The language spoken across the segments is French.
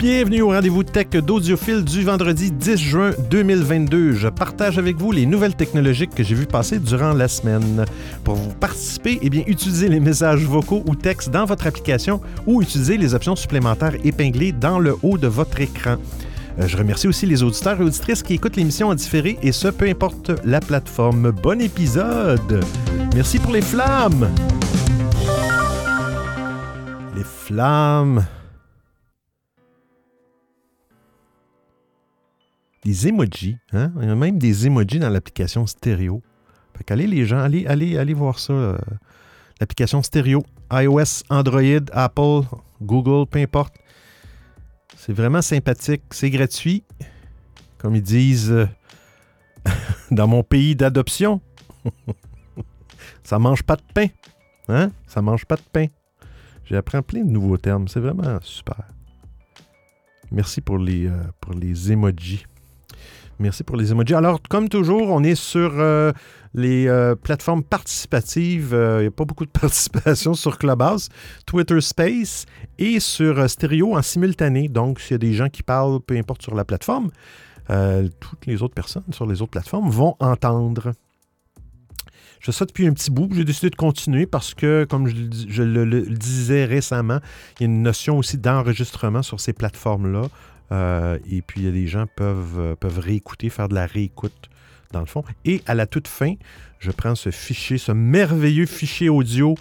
Bienvenue au rendez-vous tech d'Audiophile du vendredi 10 juin 2022. Je partage avec vous les nouvelles technologiques que j'ai vues passer durant la semaine. Pour vous participer, eh bien, utilisez les messages vocaux ou textes dans votre application ou utilisez les options supplémentaires épinglées dans le haut de votre écran. Euh, Je remercie aussi les auditeurs et auditrices qui écoutent l'émission en différé et ce, peu importe la plateforme. Bon épisode! Merci pour les flammes! Les flammes. Des emojis, hein? Il y a même des emojis dans l'application stéréo. Fait qu'allez les gens, allez, allez, allez voir ça. euh, L'application stéréo, iOS, Android, Apple, Google, peu importe. C'est vraiment sympathique, c'est gratuit. Comme ils disent euh, dans mon pays d'adoption. ça mange pas de pain. Hein? Ça mange pas de pain. J'apprends plein de nouveaux termes. C'est vraiment super. Merci pour les, euh, pour les emojis. Merci pour les emojis. Alors, comme toujours, on est sur euh, les euh, plateformes participatives. Euh, Il n'y a pas beaucoup de participation sur Clubhouse, Twitter Space et sur Stereo en simultané. Donc, s'il y a des gens qui parlent, peu importe sur la plateforme, toutes les autres personnes sur les autres plateformes vont entendre. Je fais ça depuis un petit bout. J'ai décidé de continuer parce que, comme je, le disais récemment, il y a une notion aussi d'enregistrement sur ces plateformes-là. Euh, et puis, des gens peuvent, euh, peuvent réécouter, faire de la réécoute, dans le fond. Et à la toute fin, je prends ce fichier, ce merveilleux fichier audio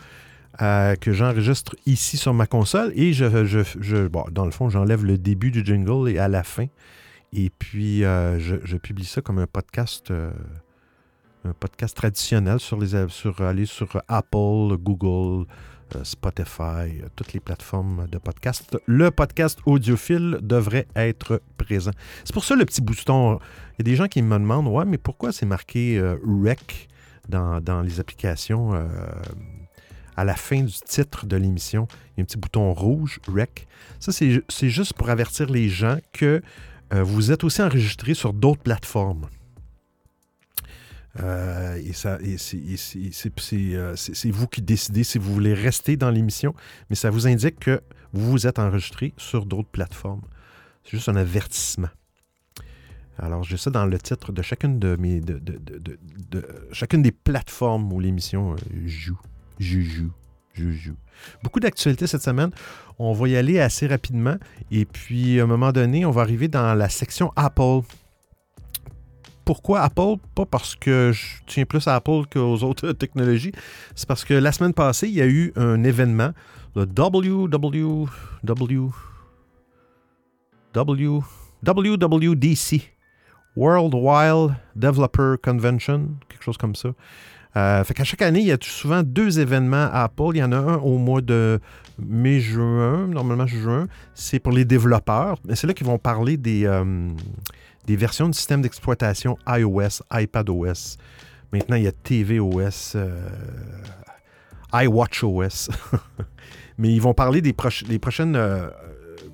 euh, que j'enregistre ici sur ma console et je, je- je- dans le fond, j'enlève le début du jingle et à la fin. Et puis, je, publie ça comme un podcast, un podcast traditionnel sur les sur sur Apple, Google, Spotify, euh, toutes les plateformes de podcast. Le podcast audiophile devrait être présent. C'est pour ça le petit bouton. Il y a des gens qui me demandent Ouais, mais pourquoi c'est marqué euh, REC dans, dans les applications euh, à la fin du titre de l'émission? Il y a un petit bouton rouge, REC. Ça, c'est ju- c'est juste pour avertir les gens que euh, vous êtes aussi enregistré sur d'autres plateformes. Et c'est- vous qui décidez si vous voulez rester dans l'émission, mais ça vous indique que vous vous êtes enregistré sur d'autres plateformes. C'est juste un avertissement. Alors, j'ai ça dans le titre de chacune de chacune des plateformes où l'émission euh, joue, joue, joue. Beaucoup d'actualités cette semaine. On va y aller assez rapidement. Et puis, à un moment donné, on va arriver dans la section Apple. Pourquoi Apple? Pas parce que je tiens plus à Apple qu'aux autres technologies. C'est parce que la semaine passée, il y a eu un événement, le WWDC, World Wild Developer Convention, quelque chose comme ça. Euh, fait qu'à chaque année, il y a souvent deux événements à Apple. Il y en a un au mois de mai-juin, normalement juin. C'est pour les développeurs. Mais c'est là qu'ils vont parler des, euh, des versions du système d'exploitation iOS, iPadOS. Maintenant, il y a tvOS, euh, iWatchOS. Mais ils vont parler des, proch- des prochaines euh,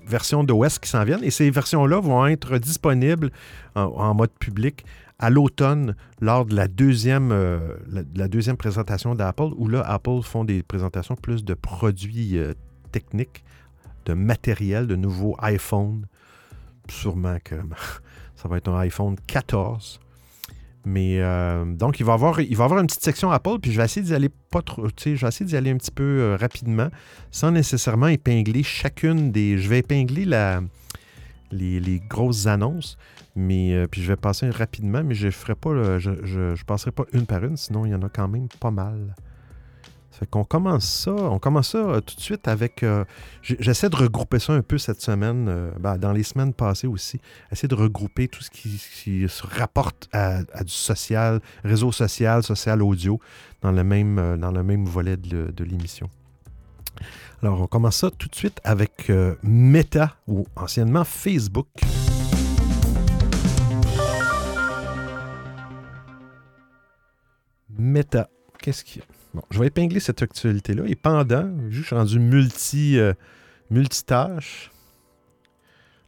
versions d'OS qui s'en viennent. Et ces versions-là vont être disponibles en, mode public à l'automne lors de la deuxième, euh, la, de deuxième présentation d'Apple, où là, Apple font des présentations plus de produits techniques, de matériel, de nouveaux iPhones. Sûrement que ça va être un iPhone 14. Mais euh, donc, il va, y avoir, avoir une petite section Apple, puis je vais essayer d'y aller pas trop, je vais essayer d'y aller un petit peu euh, rapidement, sans nécessairement épingler chacune des. Je vais épingler la, les, les grosses annonces, mais euh, puis je vais passer rapidement, mais je ferai pas, je, je passerai pas une par une, sinon il y en a quand même pas mal. Fait qu'on commence ça, on commence ça euh, tout de suite avec. euh, J'essaie de regrouper ça un peu cette semaine, euh, ben, dans les semaines passées aussi. Essayer de regrouper tout ce qui, se rapporte à, du social, réseau social, social audio, dans le même, dans le même volet de, de l'émission. Alors, on commence ça tout de suite avec Meta, ou anciennement Facebook. Meta. Qu'est-ce qu'il y a? Je vais épingler cette actualité-là. Et pendant, je suis rendu multi, euh, multitâche,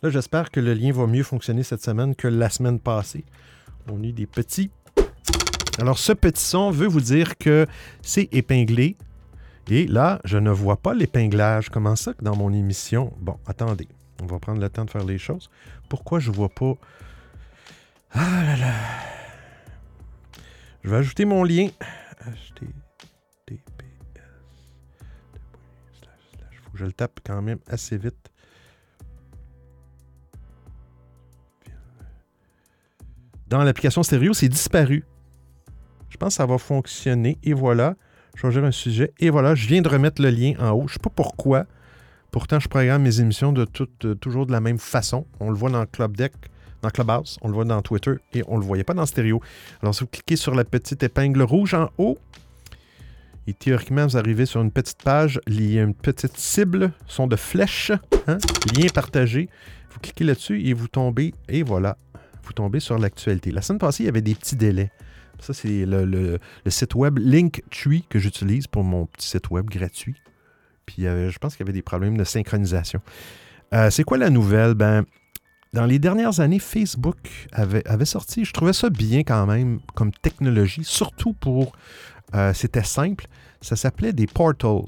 là, j'espère que le lien va mieux fonctionner cette semaine que la semaine passée. On a des petits. Alors, ce petit son veut vous dire que c'est épinglé. Et là, je ne vois pas l'épinglage. Comment ça que dans mon émission? Bon, attendez. On va prendre le temps de faire les choses. Pourquoi je vois pas... Ah là là. Je vais ajouter mon lien. HTTPS. Je le tape quand même assez vite. Dans l'application stéréo, c'est disparu. Je pense que ça va fonctionner. Et voilà. Changer un sujet. Et voilà, je viens de remettre le lien en haut. Je ne sais pas pourquoi. Pourtant, je programme mes émissions de toujours de la même façon. On le voit dans Club Deck, dans Clubhouse, on le voit dans Twitter et on ne le voyait pas dans stéréo. Alors, si vous cliquez sur la petite épingle rouge en haut, et théoriquement, vous arrivez sur une petite page, il y a une petite cible, son de flèches, hein, lien partagé. Vous cliquez là-dessus et vous tombez, et voilà, vous tombez sur l'actualité. La semaine passée, il y avait des petits délais. Ça, c'est le, site web Linktree que j'utilise pour mon petit site web gratuit. Puis je pense qu'il y avait des problèmes de synchronisation. Euh, c'est quoi la nouvelle? Ben, dans les dernières années, Facebook avait, sorti, je trouvais ça bien quand même comme technologie, surtout pour, euh, c'était simple, ça s'appelait des portals.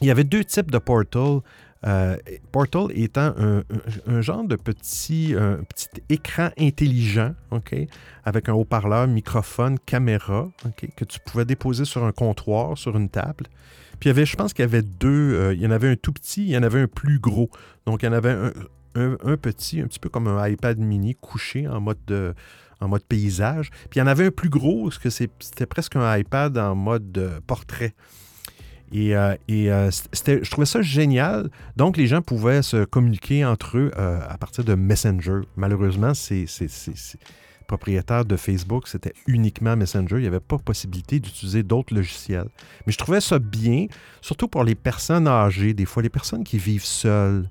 Il y avait deux types de portals. Euh, portal étant un, genre de petit, petit écran intelligent, OK, avec un haut-parleur, microphone, caméra, que tu pouvais déposer sur un comptoir, sur une table. Puis il y avait, je pense qu'il y avait deux. Euh, il y en avait un tout petit, il y en avait un plus gros. Donc il y en avait un, petit, un petit peu comme un iPad mini couché en mode de, en mode paysage. Puis il y en avait un plus gros, parce que c'était presque un iPad en mode portrait. Et, euh, euh, je trouvais ça génial. Donc, les gens pouvaient se communiquer entre eux à partir de Messenger. Malheureusement, c'est propriétaire de Facebook, c'était uniquement Messenger. Il n'y avait pas possibilité d'utiliser d'autres logiciels. Mais je trouvais ça bien, surtout pour les personnes âgées, des fois les personnes qui vivent seules.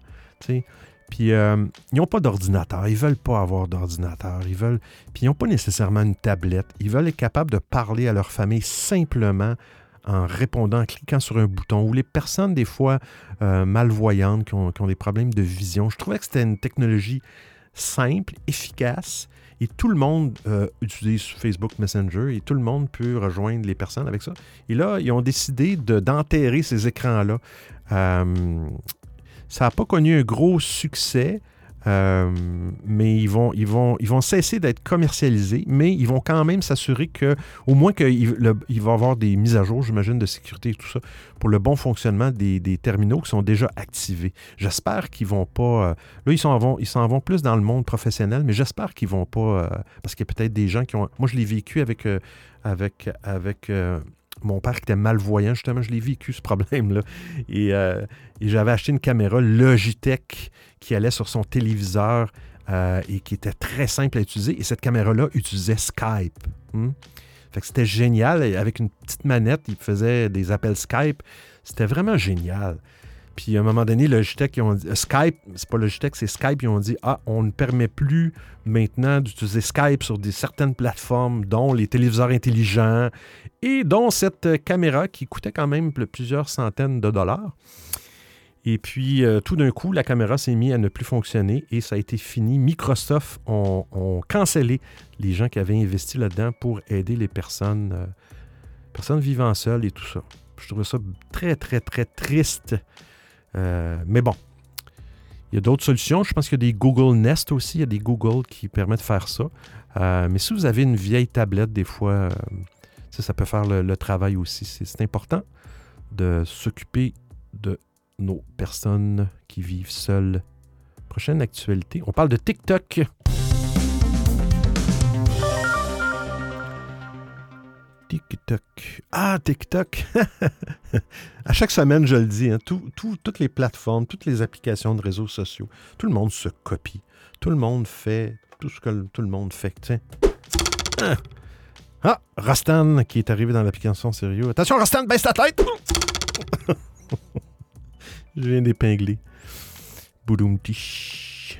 Puis euh, ils n'ont pas d'ordinateur, ils ne veulent pas avoir d'ordinateur, ils veulent. Puis ils n'ont pas nécessairement une tablette. Ils veulent être capables de parler à leur famille simplement en répondant, en cliquant sur un bouton, ou les personnes, des fois, euh, malvoyantes, qui ont, des problèmes de vision. Je trouvais que c'était une technologie simple, efficace, et tout le monde euh, utilise Facebook Messenger et tout le monde peut rejoindre les personnes avec ça. Et là, ils ont décidé d'enterrer ces écrans-là. Ça n'a pas connu un gros succès. Euh, mais ils vont, ils, vont, ils vont cesser d'être commercialisés, mais ils vont quand même s'assurer que, au moins qu'il va y avoir des mises à jour, j'imagine, de sécurité et tout ça, pour le bon fonctionnement des, terminaux qui sont déjà activés. J'espère qu'ils vont pas. Euh, là, ils s'en vont, vont plus dans le monde professionnel, mais j'espère qu'ils vont pas. Euh, parce qu'il y a peut-être des gens qui ont. Moi, je l'ai vécu avec. avec, avec mon père qui était malvoyant, justement, je l'ai vécu ce problème-là. Et, et j'avais acheté une caméra Logitech qui allait sur son téléviseur euh, et qui était très simple à utiliser. Et cette caméra-là utilisait Skype. Hmm? Fait que c'était génial. Avec une petite manette, il faisait des appels Skype. C'était vraiment génial. Puis à un moment donné, Logitech, ils ont dit, Skype, c'est pas Logitech, c'est Skype, ils ont dit Ah, on ne permet plus maintenant d'utiliser Skype sur des, certaines plateformes, dont les téléviseurs intelligents et dont cette caméra qui coûtait quand même plusieurs centaines de dollars. Et puis, euh, tout d'un coup, la caméra s'est mise à ne plus fonctionner et ça a été fini. Microsoft ont, cancellé les gens qui avaient investi là-dedans pour aider les personnes, euh, personnes vivant seules et tout ça. Je trouve ça très, très, très triste. Euh, mais bon, il y a d'autres solutions. Je pense qu'il y a des Google Nest aussi. Il y a des Google qui permettent de faire ça. mais si vous avez une vieille tablette, des fois, ça, ça peut faire le travail aussi. C'est important de s'occuper de nos personnes qui vivent seules. Prochaine actualité, on parle de TikTok. TikTok. Ah, TikTok. à chaque semaine, je le dis, hein, toutes les plateformes, toutes les applications de réseaux sociaux, tout le monde se copie. Tout le monde fait tout ce que tout le monde fait. Tiens. Ah, Rastan qui est arrivé dans l'application sérieux. Attention, Rastan, baisse ta tête! Je viens d'épingler. Boudoum-tiche.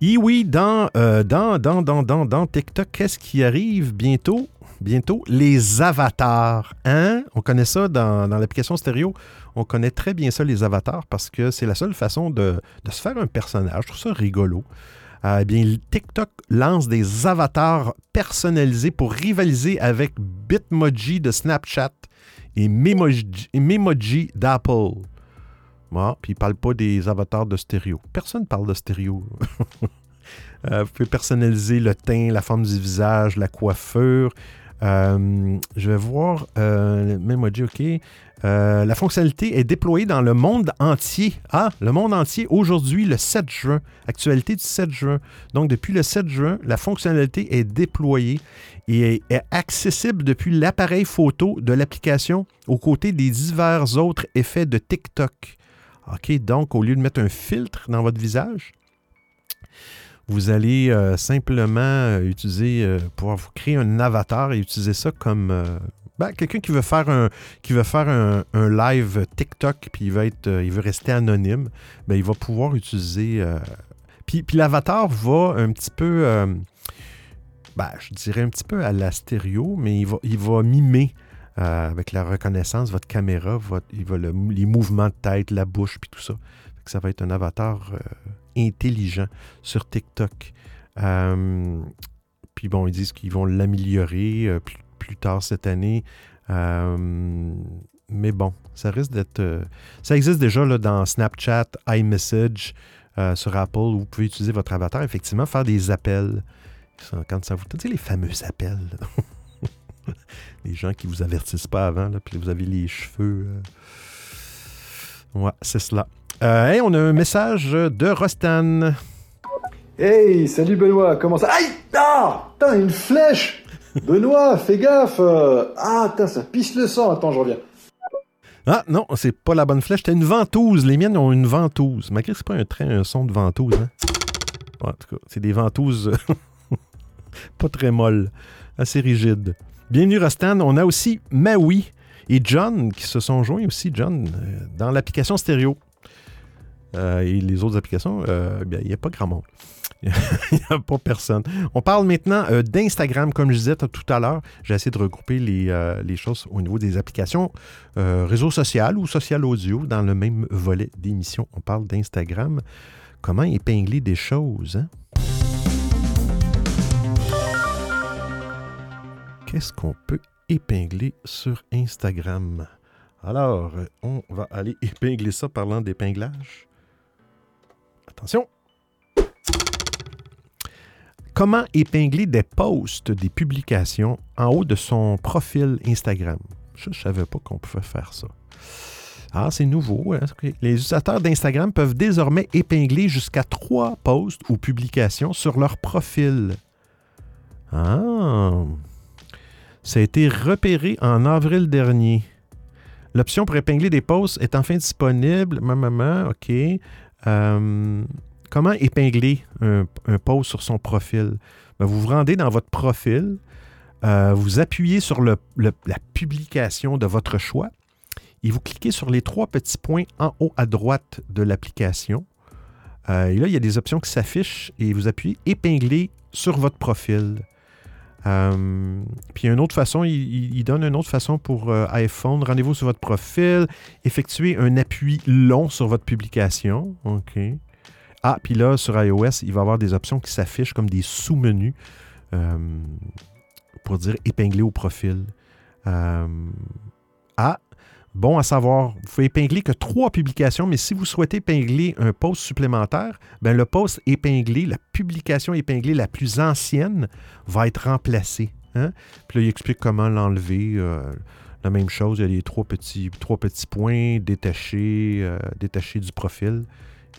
Et oui, dans, euh, dans, dans, dans, dans, dans TikTok, qu'est-ce qui arrive bientôt? Bientôt, les avatars. Hein? On connaît ça dans, l'application stéréo. On connaît très bien ça, les avatars, parce que c'est la seule façon de, se faire un personnage. Je trouve ça rigolo. Euh, eh bien, TikTok lance des avatars personnalisés pour rivaliser avec Bitmoji de Snapchat et Memoji, d'Apple. Bon, puis il ne parle pas des avatars de stéréo. Personne ne parle de stéréo. Euh, vous pouvez personnaliser le teint, la forme du visage, la coiffure. Euh, je vais voir euh, Memoji, OK. Euh, la fonctionnalité est déployée dans le monde entier. Ah, le monde entier aujourd'hui, le 7 juin. Actualité du 7 juin. Donc, depuis le 7 juin, la fonctionnalité est déployée et est accessible depuis l'appareil photo de l'application aux côtés des divers autres effets de TikTok. OK, donc au lieu de mettre un filtre dans votre visage, vous allez euh, simplement euh, utiliser, euh, pouvoir vous créer un avatar et utiliser ça comme ben, quelqu'un qui veut faire un qui veut faire un, live TikTok puis il veut être il veut rester anonyme, ben, il va pouvoir utiliser puis, puis l'avatar va un petit peu ben, je dirais un petit peu à la stéréo, mais il va, il va mimer avec la reconnaissance votre caméra, votre, il va le, les mouvements de tête, la bouche puis tout ça. Ça va être un avatar intelligent sur TikTok. Euh, puis bon, ils disent qu'ils vont l'améliorer euh, plus, tard cette année. Euh, mais bon, ça risque d'être. ça existe déjà dans Snapchat, iMessage, sur Apple, où vous pouvez utiliser votre avatar, effectivement, faire des appels. Quand ça vous. Tu sais, les fameux appels. les gens qui vous avertissent pas avant, puis vous avez les cheveux. Ouais, c'est cela. Euh, on a un message de Rostan. Hey, salut Benoît, comment ça Aïe Ah Putain, une flèche Benoît, fais gaffe Ah, putain, ça pisse le sang. Attends, je reviens. Ah non, c'est pas la bonne flèche, c'était une ventouse. Les miennes ont une ventouse. Malgré que c'est pas un train, un son de ventouse. Hein? en tout cas, c'est des ventouses pas très molles, assez rigides. Bienvenue Rostan. On a aussi Maui et John qui se sont joints aussi, John, euh, dans l'application stéréo. Euh, et les autres applications, euh, il n'y a pas grand monde. Il n'y a pas personne. On parle maintenant euh, d'Instagram, comme je disais tout à l'heure. J'ai essayé de regrouper les, choses au niveau des applications réseau social ou social audio dans le même volet d'émission. On parle d'Instagram. Comment épingler des choses? Hein? Qu'est-ce qu'on peut épingler sur Instagram? Alors, on va aller épingler ça parlant d'épinglage. Attention. Comment épingler des posts, des publications en haut de son profil Instagram? Je ne savais pas qu'on pouvait faire ça. Ah, c'est nouveau. Hein? Les utilisateurs d'Instagram peuvent désormais épingler jusqu'à trois posts ou publications sur leur profil. Ah! Ça a été repéré en avril dernier. L'option pour épingler des posts est enfin disponible. Maman, OK. Euh, comment épingler un, post sur son profil? Ben, vous vous rendez dans votre profil, euh, vous appuyez sur la publication de votre choix et vous cliquez sur les trois petits points en haut à droite de l'application. Euh, et là, il y a des options qui s'affichent et vous appuyez épingler sur votre profil. Euh, puis une autre façon, il, donne une autre façon pour euh, iPhone. Rendez-vous sur votre profil, effectuez un appui long sur votre publication. OK. Ah, puis là, sur iOS, il va y avoir des options qui s'affichent comme des sous-menus euh, pour dire épingler au profil. ah, Bon à savoir, vous pouvez épingler que trois publications, mais si vous souhaitez épingler un post supplémentaire, ben le post épinglé, la publication épinglée la plus ancienne va être remplacée. Hein? Puis là, il explique comment l'enlever. Euh, la même chose, il y a les trois petits, points détachés, euh, détachés du profil.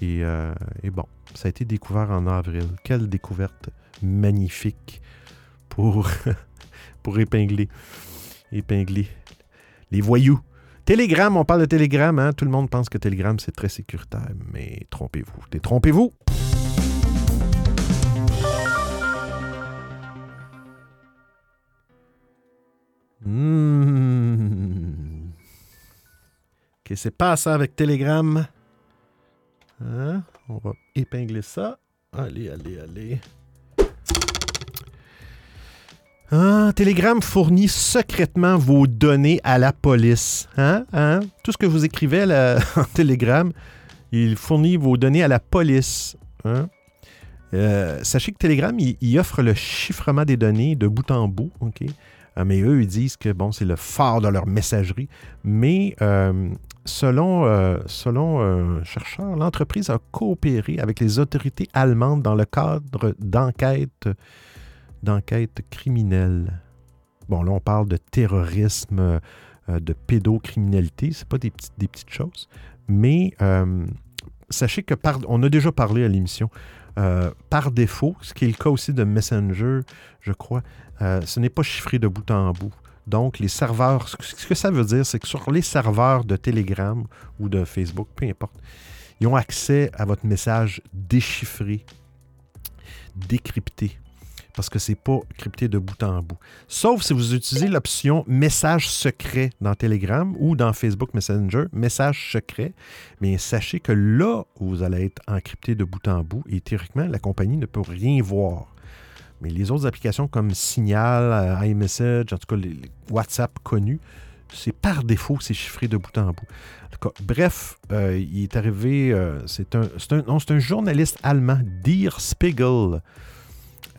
Et, euh, et, bon, ça a été découvert en avril. Quelle découverte magnifique pour, pour épingler, épingler les voyous. Telegram, on parle de Telegram, hein? tout le monde pense que Telegram c'est très sécuritaire, mais trompez-vous, détrompez-vous. Hmm. Qu'est-ce qui avec Telegram? Hein? On va épingler ça. Allez, allez, allez. Ah, Telegram fournit secrètement vos données à la police. Hein? Hein? Tout ce que vous écrivez en Telegram, il fournit vos données à la police. Hein? Euh, sachez que Telegram, il, offre le chiffrement des données de bout en bout. ok? Euh, mais eux, ils disent que bon, c'est le phare de leur messagerie. Mais euh, selon, euh, selon un chercheur, l'entreprise a coopéré avec les autorités allemandes dans le cadre d'enquêtes d'enquête criminelles. Bon, là, on parle de terrorisme, euh, de pédocriminalité. Ce pas des, petites, des petites choses. Mais euh, sachez que par, on a déjà parlé à l'émission. par défaut, ce qui est le cas aussi de Messenger, je crois, ce n'est pas chiffré de bout en bout. Donc, les serveurs, ce que ça veut dire, c'est que sur les serveurs de Telegram ou de Facebook, peu importe, ils ont accès à votre message déchiffré, décrypté, parce que ce n'est pas crypté de bout en bout. Sauf si vous utilisez l'option message secret dans Telegram ou dans Facebook Messenger, message secret, mais sachez que là, vous allez être encrypté de bout en bout et théoriquement, la compagnie ne peut rien voir. Mais les autres applications comme Signal, euh, iMessage, en tout cas les, WhatsApp connus, c'est par défaut, c'est chiffré de bout en bout. bref, euh, il est arrivé, euh, c'est un, un, journaliste allemand, Dir Spiegel,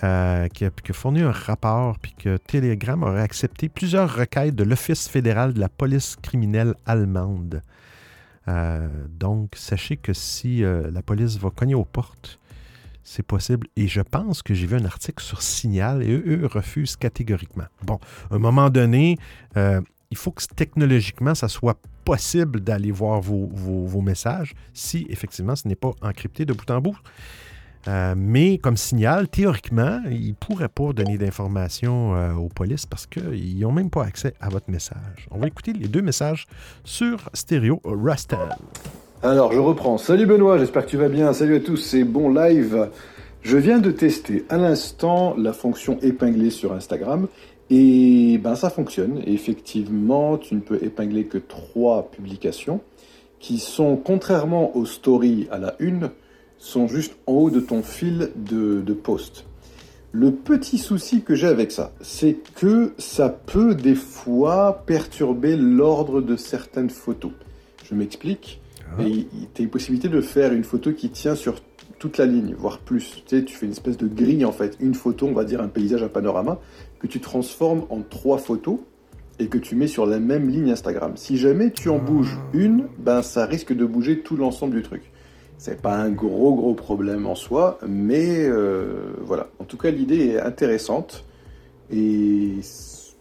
qui, a, fourni un rapport, puis que Telegram aurait accepté plusieurs requêtes de l'Office fédéral de la police criminelle allemande. donc, sachez que si la police va cogner aux portes, c'est possible. Et je pense que j'ai vu un article sur Signal et eux, refusent catégoriquement. Bon, à un moment donné, euh, il faut que technologiquement, ça soit possible d'aller voir vos, messages si effectivement ce n'est pas encrypté de bout en bout. Euh, mais comme signal, théoriquement, ils ne pourraient pas donner d'informations euh, aux polices parce qu'ils n'ont même pas accès à votre message. On va écouter les deux messages sur stéréo Rustel. Alors, je reprends. Salut Benoît, j'espère que tu vas bien. Salut à tous, c'est Bon Live. Je viens de tester à l'instant la fonction épingler sur Instagram et ben ça fonctionne. effectivement, tu ne peux épingler que trois publications qui sont, contrairement aux stories à la une, sont juste en haut de ton fil de, de post. Le petit souci que j'ai avec ça, c'est que ça peut des fois perturber l'ordre de certaines photos. Je m'explique. Ah. Tu as une possibilité de faire une photo qui tient sur toute la ligne, voire plus. Tu sais, tu fais une espèce de grille en fait, une photo, on va dire un paysage, un panorama, que tu transformes en trois photos et que tu mets sur la même ligne Instagram. Si jamais tu en ah. bouges une, ben ça risque de bouger tout l'ensemble du truc. C'est pas un gros gros problème en soi, mais euh, voilà. En tout cas, l'idée est intéressante et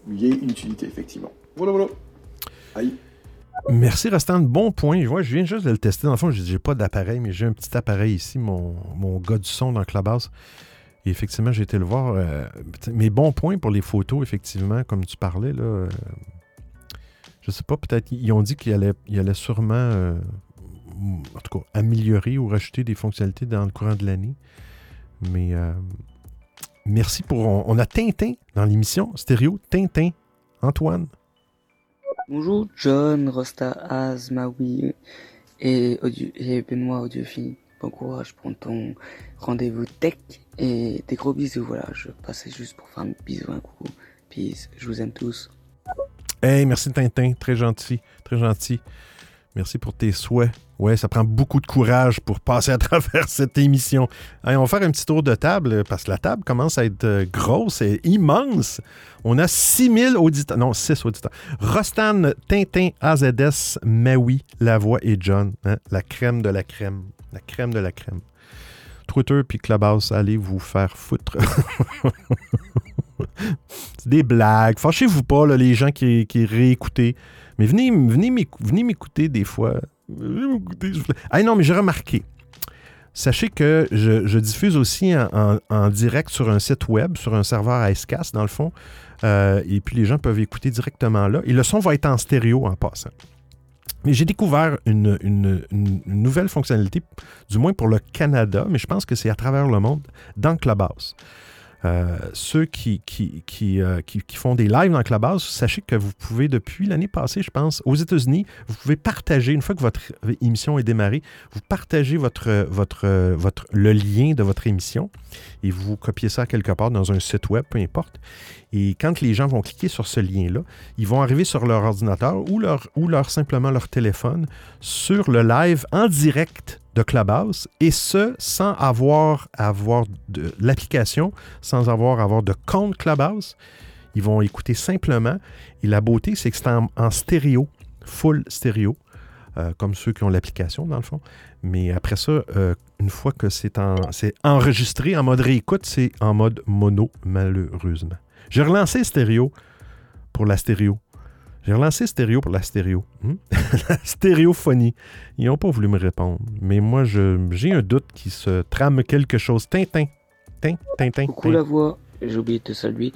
il y a une utilité effectivement. Voilà voilà. Aïe. Merci, Rastan. Bon point. Je, je viens juste de le tester. Dans le fond, je n'ai pas d'appareil, mais j'ai un petit appareil ici, mon, mon gars du son dans Clubhouse. Et effectivement, j'ai été le voir. Euh, mais bon point pour les photos, effectivement, comme tu parlais. Là, euh, je sais pas, peut-être ils ont dit qu'il allait, allait sûrement, euh, en tout cas, améliorer ou rajouter des fonctionnalités dans le courant de l'année. Mais merci pour. On, a Tintin dans l'émission stéréo. Tintin. Antoine. Bonjour John, Rosta, Az, Maui et, et Benoît Audiophile. Bon courage pour ton rendez-vous tech et des gros bisous. Voilà, je passais juste pour faire un bisou, un coucou. Peace, je vous aime tous. Hey, merci Tintin, très gentil, très gentil. Merci pour tes souhaits. Ouais, ça prend beaucoup de courage pour passer à travers cette émission. on va faire un petit tour de table parce que la table commence à être euh, grosse et immense. On a 6000 auditeurs, non, 6 auditeurs. Rostan, Tintin, AZS, Maui, Lavoie et John. Hein, la crème de la crème. La crème de la crème. Twitter puis Clubhouse, allez vous faire foutre. C'est des blagues. Fâchez-vous pas, les gens qui, qui. Mais venez, venez m'écouter des fois. Ah non, mais j'ai remarqué. Sachez que je, diffuse aussi en, direct sur un site web, sur un serveur ASCAS, dans le fond. Euh, et puis les gens peuvent écouter directement là. Et le son va être en stéréo en passant. Mais j'ai découvert une, une, nouvelle fonctionnalité, du moins pour le Canada, mais je pense que c'est à travers le monde, dans Clubhouse. Euh, ceux qui, euh, qui, font des lives dans Clubhouse, sachez que vous pouvez, depuis l'année passée, je pense, aux États-Unis, vous pouvez partager, une fois que votre émission est démarrée, vous partagez votre, le lien de votre émission et vous copiez ça quelque part dans un site web, peu importe. Et quand les gens vont cliquer sur ce lien-là, ils vont arriver sur leur ordinateur ou, leur, ou leur, simplement leur téléphone sur le live en direct de Clubhouse et ce sans avoir avoir de l'application, sans avoir avoir de compte Clubhouse. Ils vont écouter simplement. Et la beauté, c'est que c'est en, stéréo, full stéréo. Euh, comme ceux qui ont l'application, dans le fond. Mais après ça, euh, une fois que c'est en, enregistré en mode réécoute, c'est en mode mono, malheureusement. J'ai relancé stéréo pour la stéréo. J'ai relancé stéréo pour la stéréo. Hmm? la stéréophonie. Ils n'ont pas voulu me répondre. Mais moi, j'ai un doute qui se trame quelque chose. Tintin. Tintin, tintin. Coucou la voix. J'ai oublié de te saluer.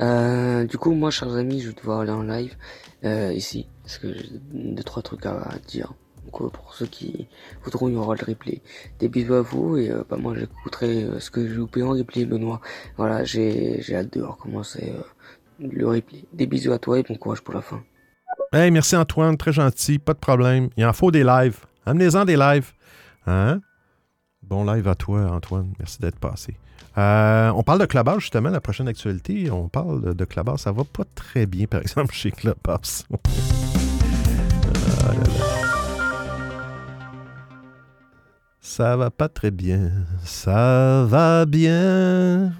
Euh, du coup, moi, chers amis, je vais devoir aller en live euh, ici. Parce que j'ai deux, trois trucs à, dire. Donc, euh, pour ceux qui voudront, il y aura le replay. Des bisous à vous et bah, moi, j'écouterai ce que j'ai loupé en replay, Benoît. Voilà, j'ai hâte de recommencer le replay. Des bisous à toi et bon courage pour la fin. Hey, merci Antoine, très gentil, pas de problème. Il en faut des lives. Amenez-en des lives. Hein? Bon live à toi, Antoine. Merci d'être passé. Euh, on parle de Clubhouse, justement, la prochaine actualité. On parle de Clubhouse. Ça va pas très bien, par exemple, chez Clubhouse. Ah Ça va pas très bien. Ça va bien.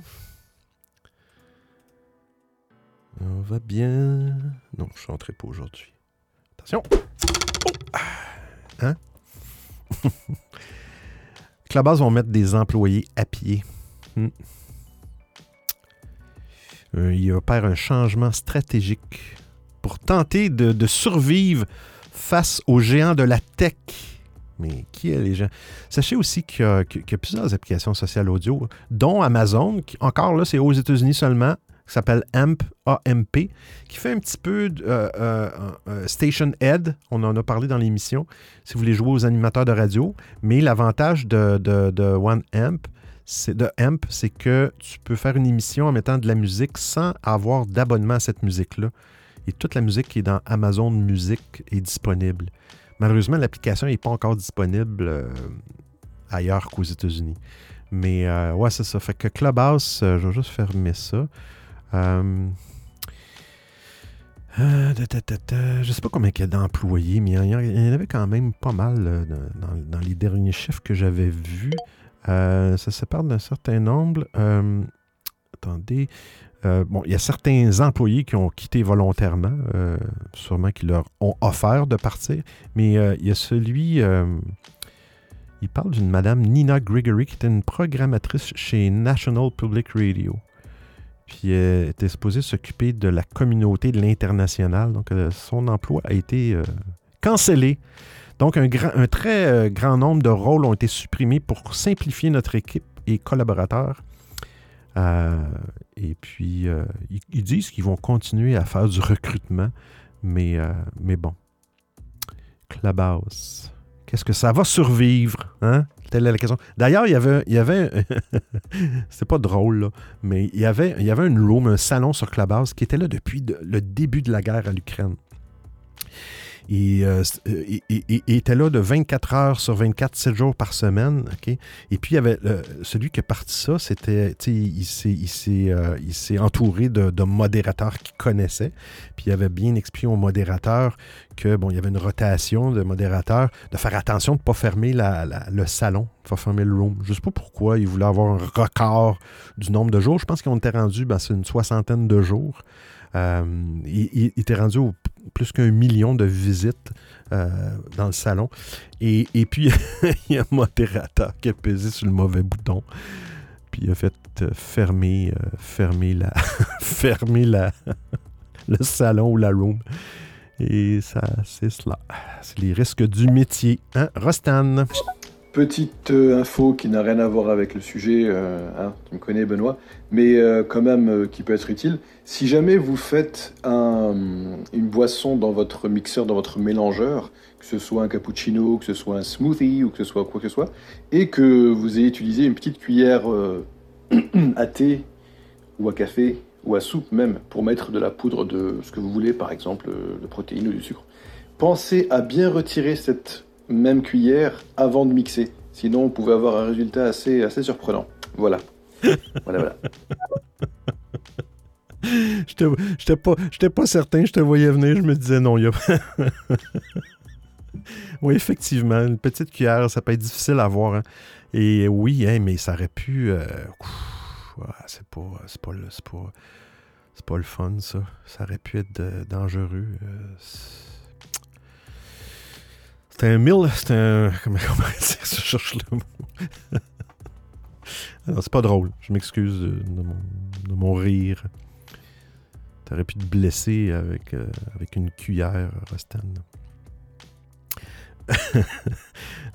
On va bien. Non, je chanterai pas aujourd'hui. Attention. Oh! Hein? Clubhouse vont mettre des employés à pied. Hmm. Euh, il opère un changement stratégique pour tenter de, survivre face aux géants de la tech. Mais qui est les gens? Sachez aussi qu'il y, a plusieurs applications sociales audio, dont Amazon, qui, encore là, c'est aux États-Unis seulement, qui s'appelle AMP, AMP, qui fait un petit peu euh, euh, euh, Station Head. On en a parlé dans l'émission, si vous voulez jouer aux animateurs de radio. Mais l'avantage de, de, One Amp, c'est de AMP, c'est que tu peux faire une émission en mettant de la musique sans avoir d'abonnement à cette musique-là. Et toute la musique qui est dans Amazon Music est disponible. Malheureusement, l'application n'est pas encore disponible ailleurs qu'aux États-Unis. Mais ouais, c'est ça. Fait que Clubhouse, je vais juste fermer ça. Euh, euh, je ne sais pas combien il y a d'employés, mais il y, en avait quand même pas mal euh, dans, les derniers chiffres que j'avais vus. ça se parle d'un certain nombre. attendez. bon, il y a certains employés qui ont quitté volontairement, sûrement qui leur ont offert de partir, mais il y a celui. il parle d'une madame Nina Gregory qui était une programmatrice chez National Public Radio. Puis elle était supposée s'occuper de la communauté de l'international. Donc euh, son emploi a été euh, cancellé. Donc un, très euh, grand nombre de rôles ont été supprimés pour simplifier notre équipe et collaborateurs. et puis ils, disent qu'ils vont continuer à faire du recrutement. Mais, mais bon. Clubhouse. Qu'est-ce que ça va survivre? Hein? Telle est la. D'ailleurs, il y avait, il y avait c'était pas drôle, mais il y, avait, il y avait une room, un salon sur Clubhouse qui était là depuis le début de la guerre à l'Ukraine. Euh, euh, et, était là de 24 heures sur 24, 7 jours par semaine. Et puis, il y avait celui qui a parti ça, c'était, il s'est euh, il s'est entouré de, modérateurs qu'il connaissait. Puis, il avait bien expliqué aux modérateurs que, bon, il y avait une rotation de modérateurs, de faire attention de ne pas fermer le salon, de pas fermer le room. Je ne sais pas pourquoi il voulait avoir un record du nombre de jours. Je pense qu'on était rendu, ben, c'est une soixantaine de jours. Il, était rendu au plus qu'un million de visites euh, dans le salon. Et, puis, il y a un modérateur qui a pesé sur le mauvais bouton. Puis il a fait euh, fermer, euh, fermer, la, fermer la, le salon ou la room. Et ça, c'est cela. C'est les risques du métier. Hein, Rostan? Petite euh, info qui n'a rien à voir avec le sujet, euh, hein, tu me connais Benoît, mais euh, quand même qui peut être utile. Si jamais vous faites une boisson dans votre mixeur, dans votre mélangeur, que ce soit un cappuccino, que ce soit un smoothie ou que ce soit quoi que ce soit, et que vous ayez utilisé une petite cuillère à thé ou à café ou à soupe même pour mettre de la poudre de ce que vous voulez, par exemple de protéines ou du sucre, pensez à bien retirer cette même cuillère avant de mixer. Sinon, on pouvait avoir un résultat assez, assez surprenant. Voilà. voilà, voilà. J'étais pas, pas certain, je te voyais venir, je me disais non, il y a Oui, effectivement, une petite cuillère, ça peut être difficile à voir. Hein. Et oui, hein, mais ça aurait pu. Euh, c'est pas, pas, pas, pas, le fun, ça. Ça aurait pu être dangereux. Euh, C'est un mille. C'est un. Comment, comment dire? Je cherche le mot. Alors, c'est pas drôle. Je m'excuse de, mon, rire. T'aurais pu te blesser avec, euh, avec une cuillère, Rostan.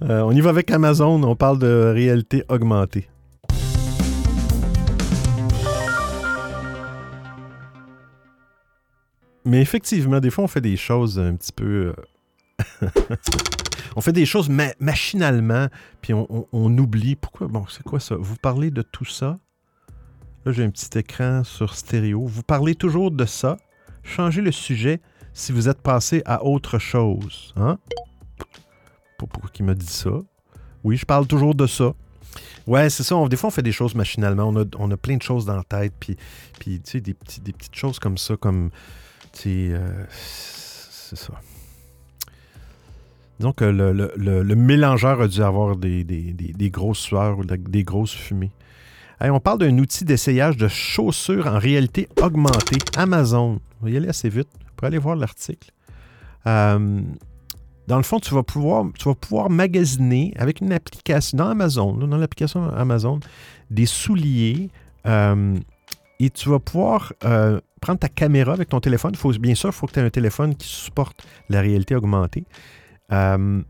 Euh, on y va avec Amazon. On parle de réalité augmentée. Mais effectivement, des fois, on fait des choses un petit peu. on fait des choses ma- machinalement, puis on, oublie. Pourquoi? Bon, c'est quoi ça? Vous parlez de tout ça? Là, j'ai un petit écran sur stéréo. Vous parlez toujours de ça? Changez le sujet si vous êtes passé à autre chose. Hein? Pourquoi il m'a dit ça. Oui, je parle toujours de ça. Ouais, c'est ça. Des fois, on fait des choses machinalement. On a, on a plein de choses dans la tête. Puis, puis tu sais, des, des petites choses comme ça, comme. Tu sais, euh, c'est ça. Disons que le, mélangeur a dû avoir des, grosses sueurs ou de- des grosses fumées. On parle d'un outil d'essayage de chaussures en réalité augmentée. Amazon. On va y aller assez vite pour aller voir l'article. Euh, dans le fond, tu vas, pouvoir, magasiner avec une application, dans Amazon, dans l'application Amazon, des souliers euh, et tu vas pouvoir euh, prendre ta caméra avec ton téléphone. Faut, bien sûr, il faut que tu aies un téléphone qui supporte la réalité augmentée. Euh,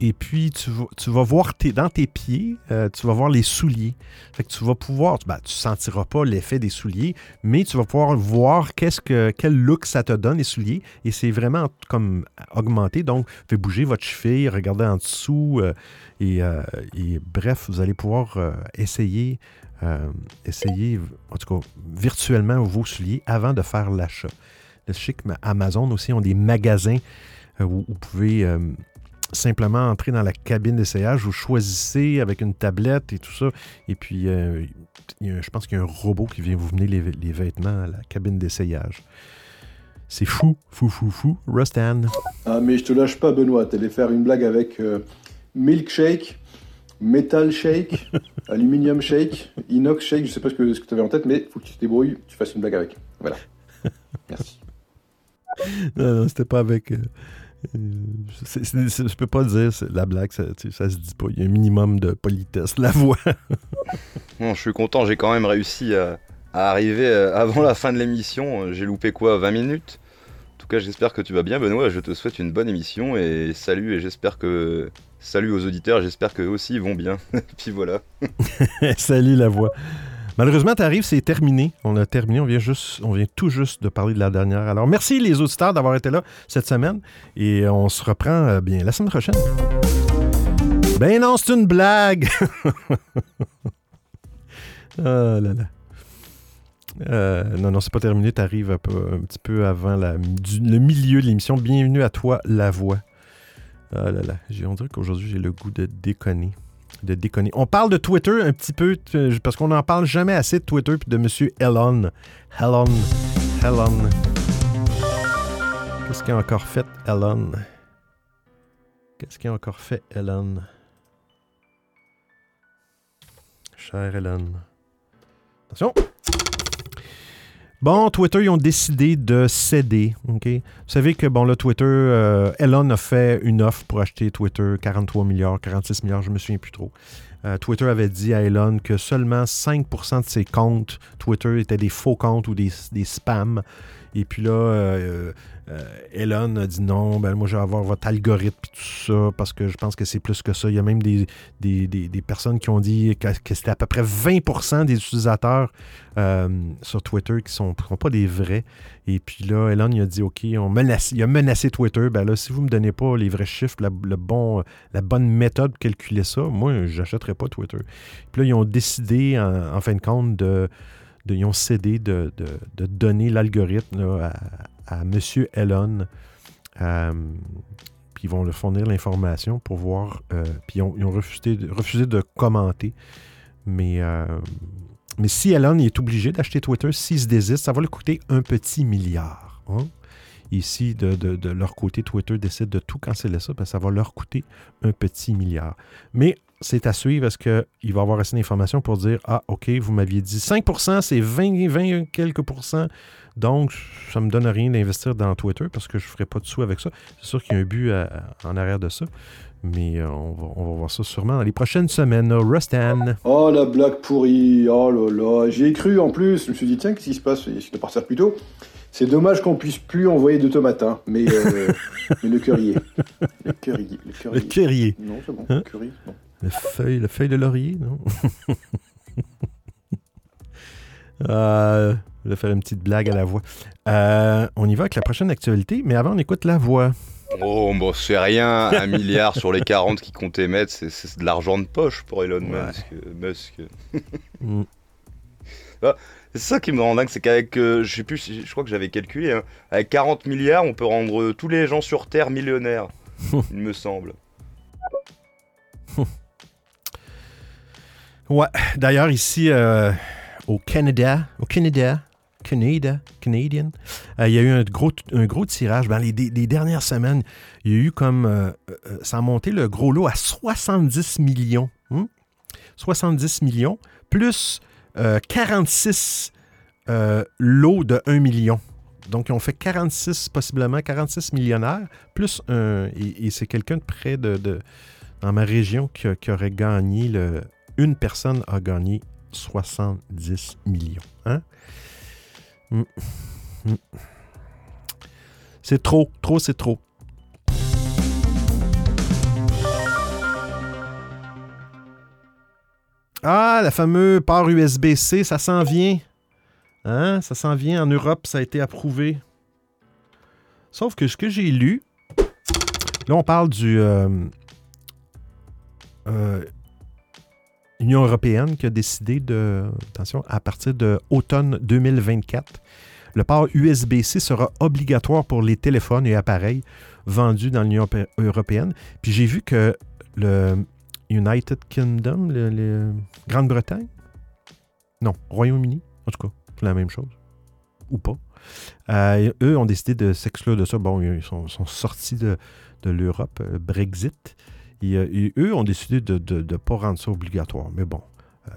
et puis, tu vas, tu vas voir tes, dans tes pieds, euh, tu vas voir les souliers. Fait que tu vas pouvoir, ben, tu sentiras pas l'effet des souliers, mais tu vas pouvoir voir quel look ça te donne, les souliers. Et c'est vraiment comme augmenté. Donc, faites bouger votre cheville, regardez en dessous. euh, et, bref, vous allez pouvoir essayer, en tout cas, virtuellement vos souliers avant de faire l'achat. Sais que Amazon aussi ont des magasins où vous pouvez euh, simplement entrer dans la cabine d'essayage. Vous choisissez avec une tablette et tout ça. Et puis, euh, je pense qu'il y a un robot qui vient vous mener les, les vêtements à la cabine d'essayage. C'est fou, fou, fou, fou. Rustan. Ah, mais je te lâche pas, Benoît. T'allais faire une blague avec euh, milkshake, metal shake, aluminium shake, inox shake. Je sais pas ce que, ce que tu avais en tête, mais faut que tu te débrouilles, tu fasses une blague avec. Voilà. Merci. Non, non, c'était pas avec. euh, euh, je peux pas dire, la blague, ça, se dit pas. Il y a un minimum de politesse. La voix. Bon, je suis content, j'ai quand même réussi à, à arriver euh, avant la fin de l'émission. J'ai loupé quoi 20 minutes? En tout cas, j'espère que tu vas bien, Benoît. Je te souhaite une bonne émission et salut. Et j'espère que. Salut aux auditeurs, j'espère qu'eux aussi ils vont bien. Puis voilà. Salut la voix. Malheureusement, t'arrives, c'est terminé. On a terminé. On vient, juste, on vient tout juste de parler de la dernière. Alors, merci les auditeurs d'avoir été là cette semaine. Et on se reprend euh, bien la semaine prochaine. Ben non, c'est une blague. oh là là. Euh, non, non, c'est pas terminé. T'arrives un, peu- un petit peu avant le milieu de l'émission. Bienvenue à toi, la voix. Oh là là. On dirait qu'aujourd'hui, j'ai le goût de déconner On parle de Twitter un petit peu, t- parce qu'on n'en parle jamais assez de Twitter puis de Monsieur Elon. Elon. Elon. Qu'est-ce qu'il a encore fait, Elon? Qu'est-ce qu'il a encore fait, Elon? Cher Elon. Attention! Bon, Twitter, ils ont décidé de céder. Vous savez que, bon, là, Twitter, euh, Elon a fait une offre pour acheter Twitter, 43 milliards, 46 milliards, je me souviens plus trop. Euh, Twitter avait dit à Elon que seulement 5% de ses comptes Twitter étaient des faux comptes ou des, des spams. Et puis là, euh, euh, Elon a dit non, ben moi je vais avoir votre algorithme et tout ça parce que je pense que c'est plus que ça. Il y a même des, des, des- personnes qui ont dit que, c'était à peu près 20% des utilisateurs euh, sur Twitter qui sont, sont pas des vrais. Et puis là, Elon a dit OK, on menace, il a menacé Twitter. Ben là, si vous me donnez pas les vrais chiffres, la, le bon, la bonne méthode pour calculer ça, moi, j'achèterai pas Twitter. Puis là, ils ont décidé, en fin de compte, de, ils ont cédé de, de- donner l'algorithme à, M. Elon. Euh, puis ils vont leur fournir l'information pour voir. euh, puis ils ont, refusé, refusé de commenter. Mais, euh, mais si Elon est obligé d'acheter Twitter, s'il se désiste, ça va lui coûter un petit milliard. hein. Ici, de, de- de leur côté, Twitter décide de tout canceller ça, que ça va leur coûter un petit milliard. Mais c'est à suivre. Est-ce qu'il va avoir assez d'informations pour dire Ah, OK, vous m'aviez dit 5% c'est 20, 20 quelques pourcents. Donc, ça ne me donne rien d'investir dans Twitter parce que je ne ferai pas de sous avec ça. C'est sûr qu'il y a un but en arrière de ça. Mais euh, on, va, on, va, voir ça sûrement dans les prochaines semaines. Rustan. Oh, la blague pourrie. Oh là là. J'y ai cru en plus. Je me suis dit, tiens, qu'est-ce qui se passe? Il de partir plus tôt. C'est dommage qu'on puisse plus envoyer de tomates, hein, mais, euh, mais, le currier. Le currier. Le currier. Non, c'est bon. Hein? Le curry, non. Le feuille, le feuille de laurier, non? Euh, Je vais faire une petite blague à la voix. Euh, on y va avec la prochaine actualité, mais avant, on écoute la voix. Oh, bon, c'est rien. Un milliard sur les 40 qui comptait mettre, c'est de l'argent de poche pour Elon Musk. Mm. Ah, c'est ça qui me rend dingue, c'est qu'avec, euh, je sais plus, je crois que j'avais calculé, hein, avec 40 milliards, on peut rendre tous les gens sur Terre millionnaires, il me semble. Ouais, d'ailleurs ici euh, au Canada, au Canada, Canada, Canadian. Euh, il y a eu un gros, tirage. Dans les, dernières semaines, il y a eu comme. Euh, euh, ça a monté le gros lot à 70 millions. 70 hmm? millions, plus 46 lots de 1 million. Donc, ils ont fait 46, possiblement 46 millionnaires, plus un. Et, c'est quelqu'un de près de, dans ma région qui, aurait gagné. Le, une personne a gagné 70 millions. Hein? Mm. Mm. C'est trop, trop, c'est trop. Ah, la fameuse port USB-C, ça s'en vient. Hein? Ça s'en vient. En Europe, ça a été approuvé. Sauf que ce que j'ai lu, là, on parle du. Euh, euh, Union européenne qui a décidé de, attention, à partir de automne 2024, le port USB-C sera obligatoire pour les téléphones et appareils vendus dans l'Union européenne. Puis j'ai vu que le United Kingdom, le, Grande-Bretagne, non, Royaume-Uni, en tout cas, c'est la même chose, ou pas. Euh, eux ont décidé de s'exclure de ça. Bon, ils sont, sortis de, de l'Europe, euh, Brexit. Et, eux ont décidé de ne pas rendre ça obligatoire. Mais bon, euh,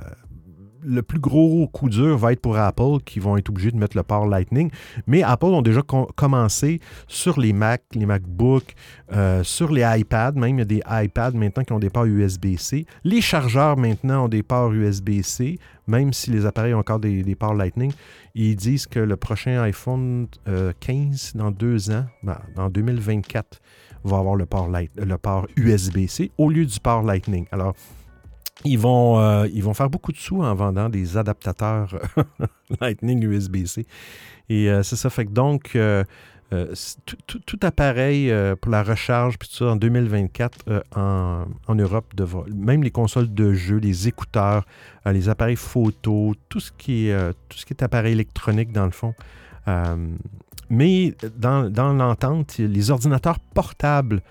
le plus gros coup dur va être pour Apple qui vont être obligés de mettre le port Lightning. Mais Apple ont déjà commencé sur les Mac, les MacBooks, euh, sur les iPads. Même il y a des iPads maintenant qui ont des ports USB-C. Les chargeurs maintenant ont des ports USB-C, même si les appareils ont encore des, ports Lightning. Ils disent que le prochain iPhone 15 euh, dans deux ans, ben, en 2024, va avoir le port, le port USB-C au lieu du port Lightning. Alors, ils vont, euh, ils vont faire beaucoup de sous en vendant des adaptateurs Lightning USB-C. Et euh, c'est ça. Fait que donc, euh, tout, appareil pour la recharge, puis tout ça, en 2024, en, en, Europe, même les consoles de jeux, les écouteurs, les appareils photo, tout ce, qui tout ce qui est appareil électronique, dans le fond, mais dans, l'entente, les ordinateurs portables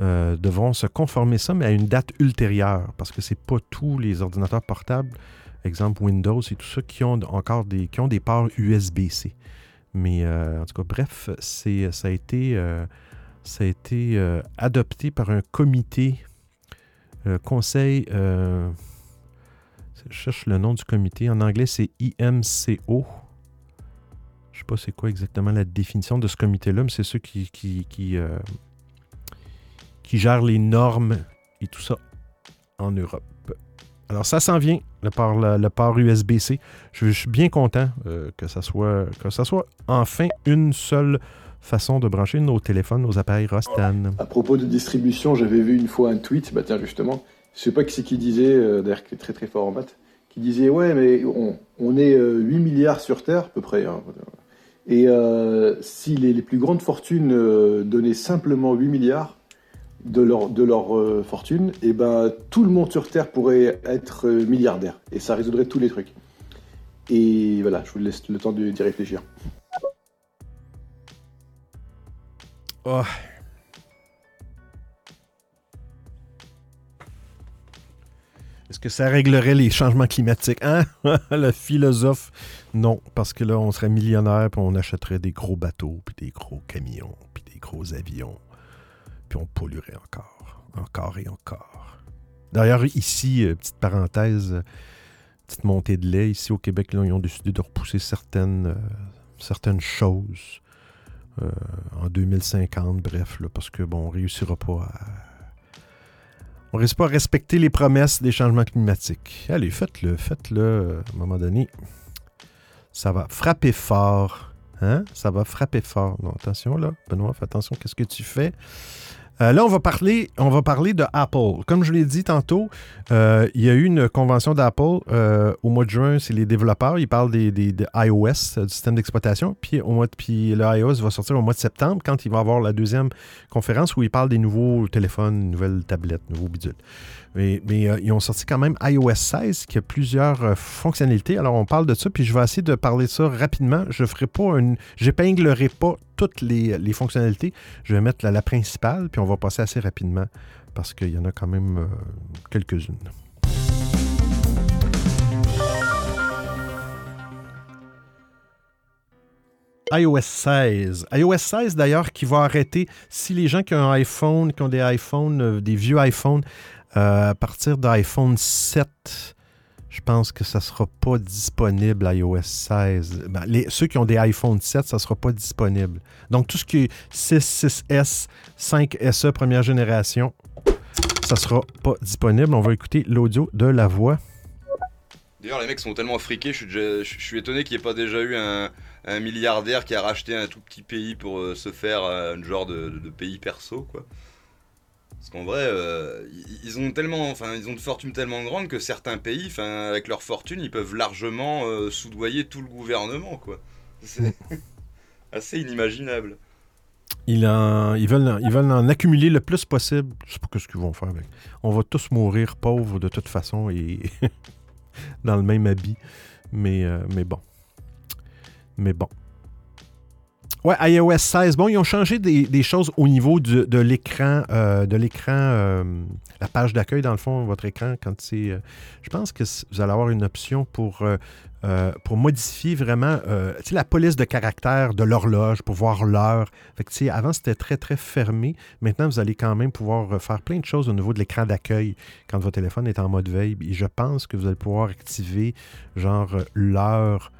euh, devront se conformer ça, mais à une date ultérieure, parce que ce n'est pas tous les ordinateurs portables, exemple Windows et tout ça, qui ont encore des, qui ont des ports USB-C. Mais euh, en tout cas, bref, ça a été, euh, ça a été adopté par un comité, conseil, je cherche le nom du comité, en anglais c'est IMCO, je sais pas c'est quoi exactement la définition de ce comité-là, mais c'est ceux qui, qui, qui, euh, gèrent les normes et tout ça en Europe. Alors ça s'en vient, le port, le, USB-C. Je, suis bien content euh, que, ça soit, que ça soit enfin une seule façon de brancher nos téléphones, nos appareils Rostan. À propos de distribution, j'avais vu une fois un tweet, bah tiens justement, je sais pas qui c'est qui disait, euh, d'ailleurs qui est très très fort en maths, qui disait ouais mais on, on est 8 milliards sur Terre à peu près, hein, et euh, si les, plus grandes fortunes euh, donnaient simplement 8 milliards de leur, euh, fortune, eh ben, tout le monde sur Terre pourrait être milliardaire. Et ça résoudrait tous les trucs. Et voilà, je vous laisse le temps d'y réfléchir. Oh. Est-ce que ça réglerait les changements climatiques? Hein? Le philosophe, non, parce que là, on serait millionnaire, puis on achèterait des gros bateaux, puis des gros camions, puis des gros avions, puis on polluerait encore, encore et encore. D'ailleurs, ici, petite parenthèse, petite montée de lait, ici au Québec, ils ont décidé de repousser certaines, certaines choses en 2050, bref, parce que bon, on réussira pas à. On risque pas à respecter les promesses des changements climatiques. Allez, faites-le, faites-le à un moment donné. Ça va frapper fort. Hein? Ça va frapper fort. Non, attention là, Benoît, fais attention, qu'est-ce que tu fais? Euh, là, on va, parler, on de Apple. Comme je l'ai dit tantôt, euh, il y a eu une convention d'Apple euh, au mois de juin. C'est les développeurs. Ils parlent des, iOS, du système d'exploitation. Puis le iOS va sortir au mois de septembre quand il va avoir la deuxième conférence où ils parlent des nouveaux téléphones, nouvelles tablettes, nouveaux bidules. Mais, euh, ils ont sorti quand même iOS 16 qui a plusieurs euh, fonctionnalités. Alors on parle de ça, puis je vais essayer de parler de ça rapidement. Je ferai pas une. J'épinglerai pas toutes les, fonctionnalités. Je vais mettre la, principale, puis on va passer assez rapidement parce qu'il y en a quand même euh, quelques-unes. iOS 16. iOS 16, d'ailleurs, qui va arrêter, si les gens qui ont un iPhone, qui ont des iPhones, des vieux iPhones, euh, à partir d'iPhone 7, je pense que ça ne sera pas disponible iOS 16. Ben, ceux qui ont des iPhone 7, ça ne sera pas disponible. Donc, tout ce qui est 6, 6S, 5SE première génération, ça ne sera pas disponible. On va écouter l'audio de la voix. D'ailleurs, les mecs sont tellement friqués, je suis, étonné qu'il n'y ait pas déjà eu un, milliardaire qui a racheté un tout petit pays pour euh, se faire un genre de, de pays perso, quoi. Parce qu'en vrai, euh, ils ont tellement, enfin, ils ont de fortune tellement grande que certains pays, enfin, avec leur fortune, ils peuvent largement euh, soudoyer tout le gouvernement, quoi. C'est assez inimaginable. Ils, ils, veulent, ils veulent en accumuler le plus possible. Je sais pas ce qu'ils vont faire avec. On va tous mourir pauvres de toute façon et dans le même habit. Mais, euh, mais bon. Mais bon. Ouais, iOS 16. Bon, ils ont changé des, choses au niveau de l'écran, euh, de l'écran, euh, la page d'accueil dans le fond, votre écran quand c'est. Euh, je pense que vous allez avoir une option pour pour modifier vraiment la police de caractère de l'horloge pour voir l'heure. Avant c'était très très fermé. Maintenant vous allez quand même pouvoir faire plein de choses au niveau de l'écran d'accueil quand votre téléphone est en mode veille. Et je pense que vous allez pouvoir activer genre l'heure.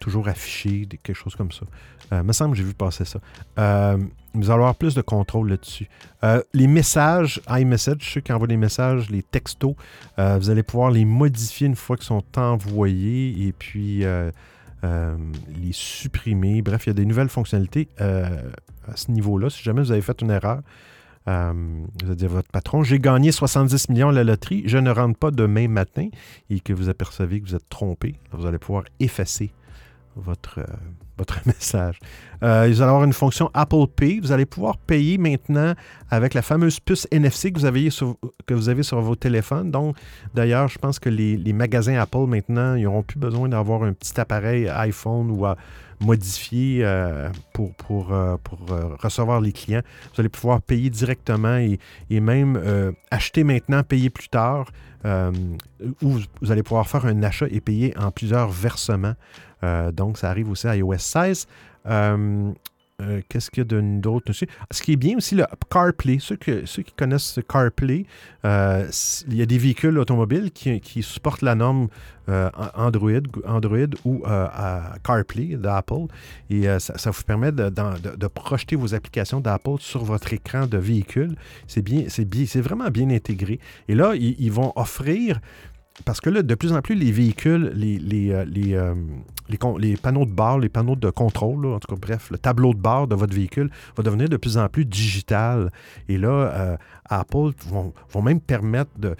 Toujours affiché, quelque chose comme ça. Euh, me semble que j'ai vu passer ça. Euh, vous allez avoir plus de contrôle là-dessus. Euh, les messages, iMessage, ceux qui envoient des messages, les textos, vous allez pouvoir les modifier une fois qu'ils sont envoyés et puis les supprimer. Bref, il y a des nouvelles fonctionnalités à ce niveau-là. Si jamais vous avez fait une erreur, vous allez dire votre patron, j'ai gagné 70 millions à la loterie, je ne rentre pas demain matin et que vous apercevez que vous êtes trompé, vous allez pouvoir effacer votre, votre message. Euh, vous allez avoir une fonction Apple Pay. Vous allez pouvoir payer maintenant avec la fameuse puce NFC que vous avez sur, que vous avez sur vos téléphones. Donc, d'ailleurs, je pense que les, magasins Apple maintenant, ils n'auront plus besoin d'avoir un petit appareil iPhone ou à modifier euh, pour, pour, euh, pour recevoir les clients. Vous allez pouvoir payer directement et, et même acheter maintenant, payer plus tard. ou vous allez pouvoir faire un achat et payer en plusieurs versements. Euh, donc, ça arrive aussi à iOS 16. Euh, euh, qu'est-ce qu'il y a d'autre aussi? Ce qui est bien aussi, le CarPlay. Ceux, qui connaissent CarPlay, il y a des véhicules automobiles qui, supportent la norme Android, Android ou CarPlay d'Apple. Et ça, vous permet de, projeter vos applications d'Apple sur votre écran de véhicule. C'est bien, c'est vraiment bien intégré. Et là, ils vont offrir parce que là, de plus en plus, les véhicules, les, les, euh, euh, les, panneaux de barre, les panneaux de contrôle, en tout cas, bref, le tableau de bord de votre véhicule va devenir de plus en plus digital. Et là, euh, Apple vont, même permettre de,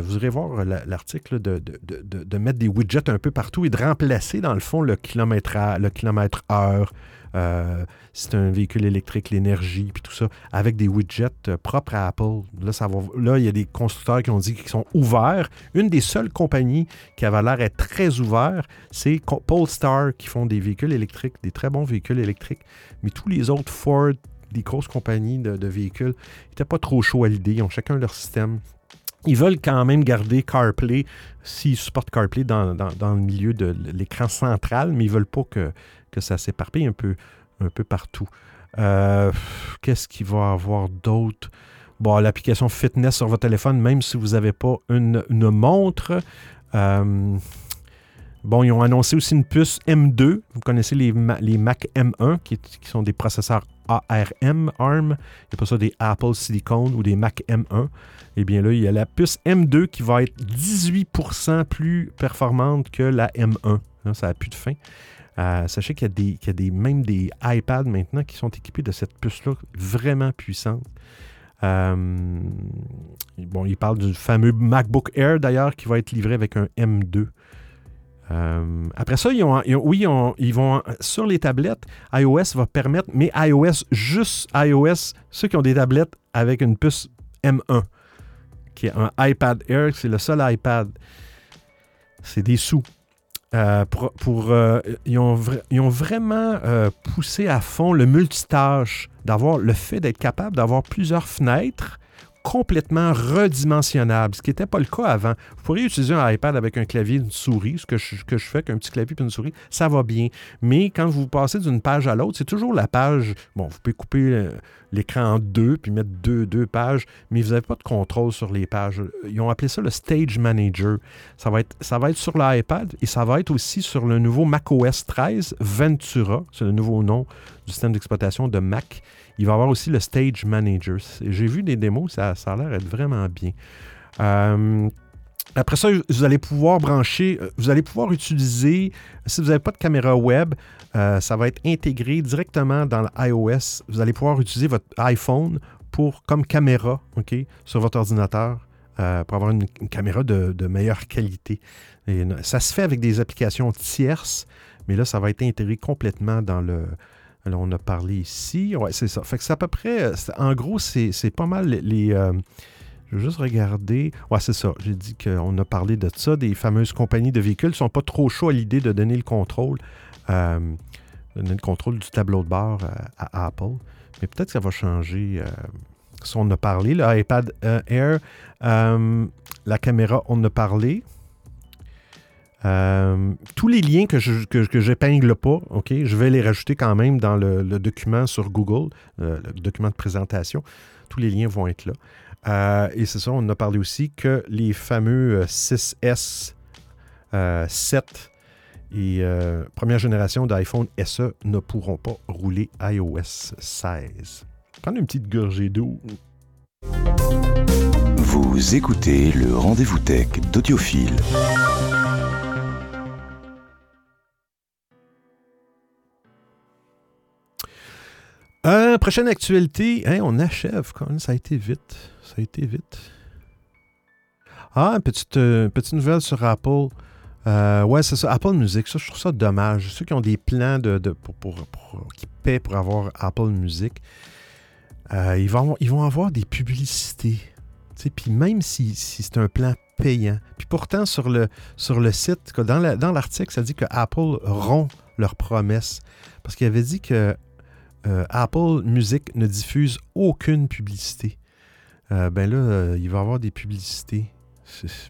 vous irez voir l'article, de, de, mettre des widgets un peu partout et de remplacer, dans le fond, le kilomètre, le kilomètre heure euh, c'est un véhicule électrique, l'énergie, puis tout ça, avec des widgets euh, propres à Apple. Là, ça va, là, il y a des constructeurs qui ont dit qu'ils sont ouverts. Une des seules compagnies qui avait l'air d'être très ouverte, c'est Polestar, qui font des véhicules électriques, des très bons véhicules électriques. Mais tous les autres, Ford, des grosses compagnies de, véhicules, n'étaient pas trop chauds à l'idée. Ils ont chacun leur système. Ils veulent quand même garder CarPlay, s'ils supportent CarPlay dans, le milieu de l'écran central, mais ils ne veulent pas que, que ça s'éparpille un peu, un peu partout. Euh, qu'est-ce qu'il va avoir d'autre? bon, l'application fitness sur votre téléphone, même si vous n'avez pas une, une montre. Euh, Bon, ils ont annoncé aussi une puce M2. Vous connaissez les, les Mac M1 qui, sont des processeurs ARM, ARM. Il n'y a pas ça des Apple Silicon ou des Mac M1. Eh bien là, il y a la puce M2 qui va être 18% plus performante que la M1. ça n'a plus de fin. Euh, sachez qu'il y a, des, même des iPads maintenant qui sont équipés de cette puce-là vraiment puissante. Euh, bon, il parle du fameux MacBook Air d'ailleurs qui va être livré avec un M2. Euh, après ça, ils ont, oui, vont sur les tablettes, iOS va permettre, mais iOS, juste iOS, ceux qui ont des tablettes avec une puce M1, qui est un iPad Air, c'est le seul iPad. C'est des sous. Euh, pour, euh, ils, ont ils, ont vraiment poussé à fond le multitâche, d'avoir le fait d'être capable d'avoir plusieurs fenêtres complètement redimensionnable, ce qui n'était pas le cas avant. Vous pourriez utiliser un iPad avec un clavier une souris, ce que je, que je fais, qu'un petit clavier et une souris, ça va bien. Mais quand vous passez d'une page à l'autre, c'est toujours la page. Bon, vous pouvez couper euh, l'écran en deux puis mettre deux, deux pages, mais vous n'avez pas de contrôle sur les pages. Ils ont appelé ça le Stage Manager. Ça va être, ça va être sur l'iPad et ça va être aussi sur le nouveau macOS 13 Ventura. C'est le nouveau nom du système d'exploitation de Mac. Il va y avoir aussi le Stage Manager. J'ai vu des démos, ça, a l'air d'être vraiment bien. Euh, après ça, vous allez pouvoir brancher, euh, vous allez pouvoir utiliser, si vous n'avez pas de caméra web, euh, ça va être intégré directement dans l'iOS. Vous allez pouvoir utiliser votre iPhone pour, comme caméra ok, sur votre ordinateur pour avoir une, caméra de, meilleure qualité. Ça se fait avec des applications tierces, mais là, ça va être intégré complètement dans le, alors, on a parlé ici. Ouais, c'est ça. Fait que c'est à peu près. Euh, en gros, c'est pas mal les. Euh, je vais juste regarder. Ouais, c'est ça. J'ai dit qu'on a parlé de ça. Des fameuses compagnies de véhicules ne sont pas trop chauds à l'idée de donner le contrôle. Euh, donner le contrôle du tableau de bord à, Apple. Mais peut-être que ça va changer. on a parlé, le iPad Air, la caméra, on a parlé. Euh, tous les liens que je que, pas, ok, je vais les rajouter quand même dans le, document sur Google, euh, le document de présentation. Tous les liens vont être là. Euh, et c'est ça, on a parlé aussi que les fameux 6S 7 et première génération d'iPhone SE ne pourront pas rouler iOS 16. Prendre une petite gorgée d'eau. Vous écoutez le rendez-vous tech d'Audiophile. Euh, prochaine actualité. Hein, on achève. Ça a été vite. Ça a été vite. Ah, une petite, euh, nouvelle sur Apple. Euh, ouais, c'est ça. Apple Music. Ça, je trouve ça dommage. Ceux qui ont des plans pour, qui paient pour avoir Apple Music, ils, vont, avoir des publicités. Puis même si, c'est un plan payant. Puis pourtant, sur le, sur le site, dans l'article, ça dit que Apple rompt leurs promesses. Parce qu'il avait dit que euh, Apple Music ne diffuse aucune publicité. Euh, ben là, euh, il va y avoir des publicités,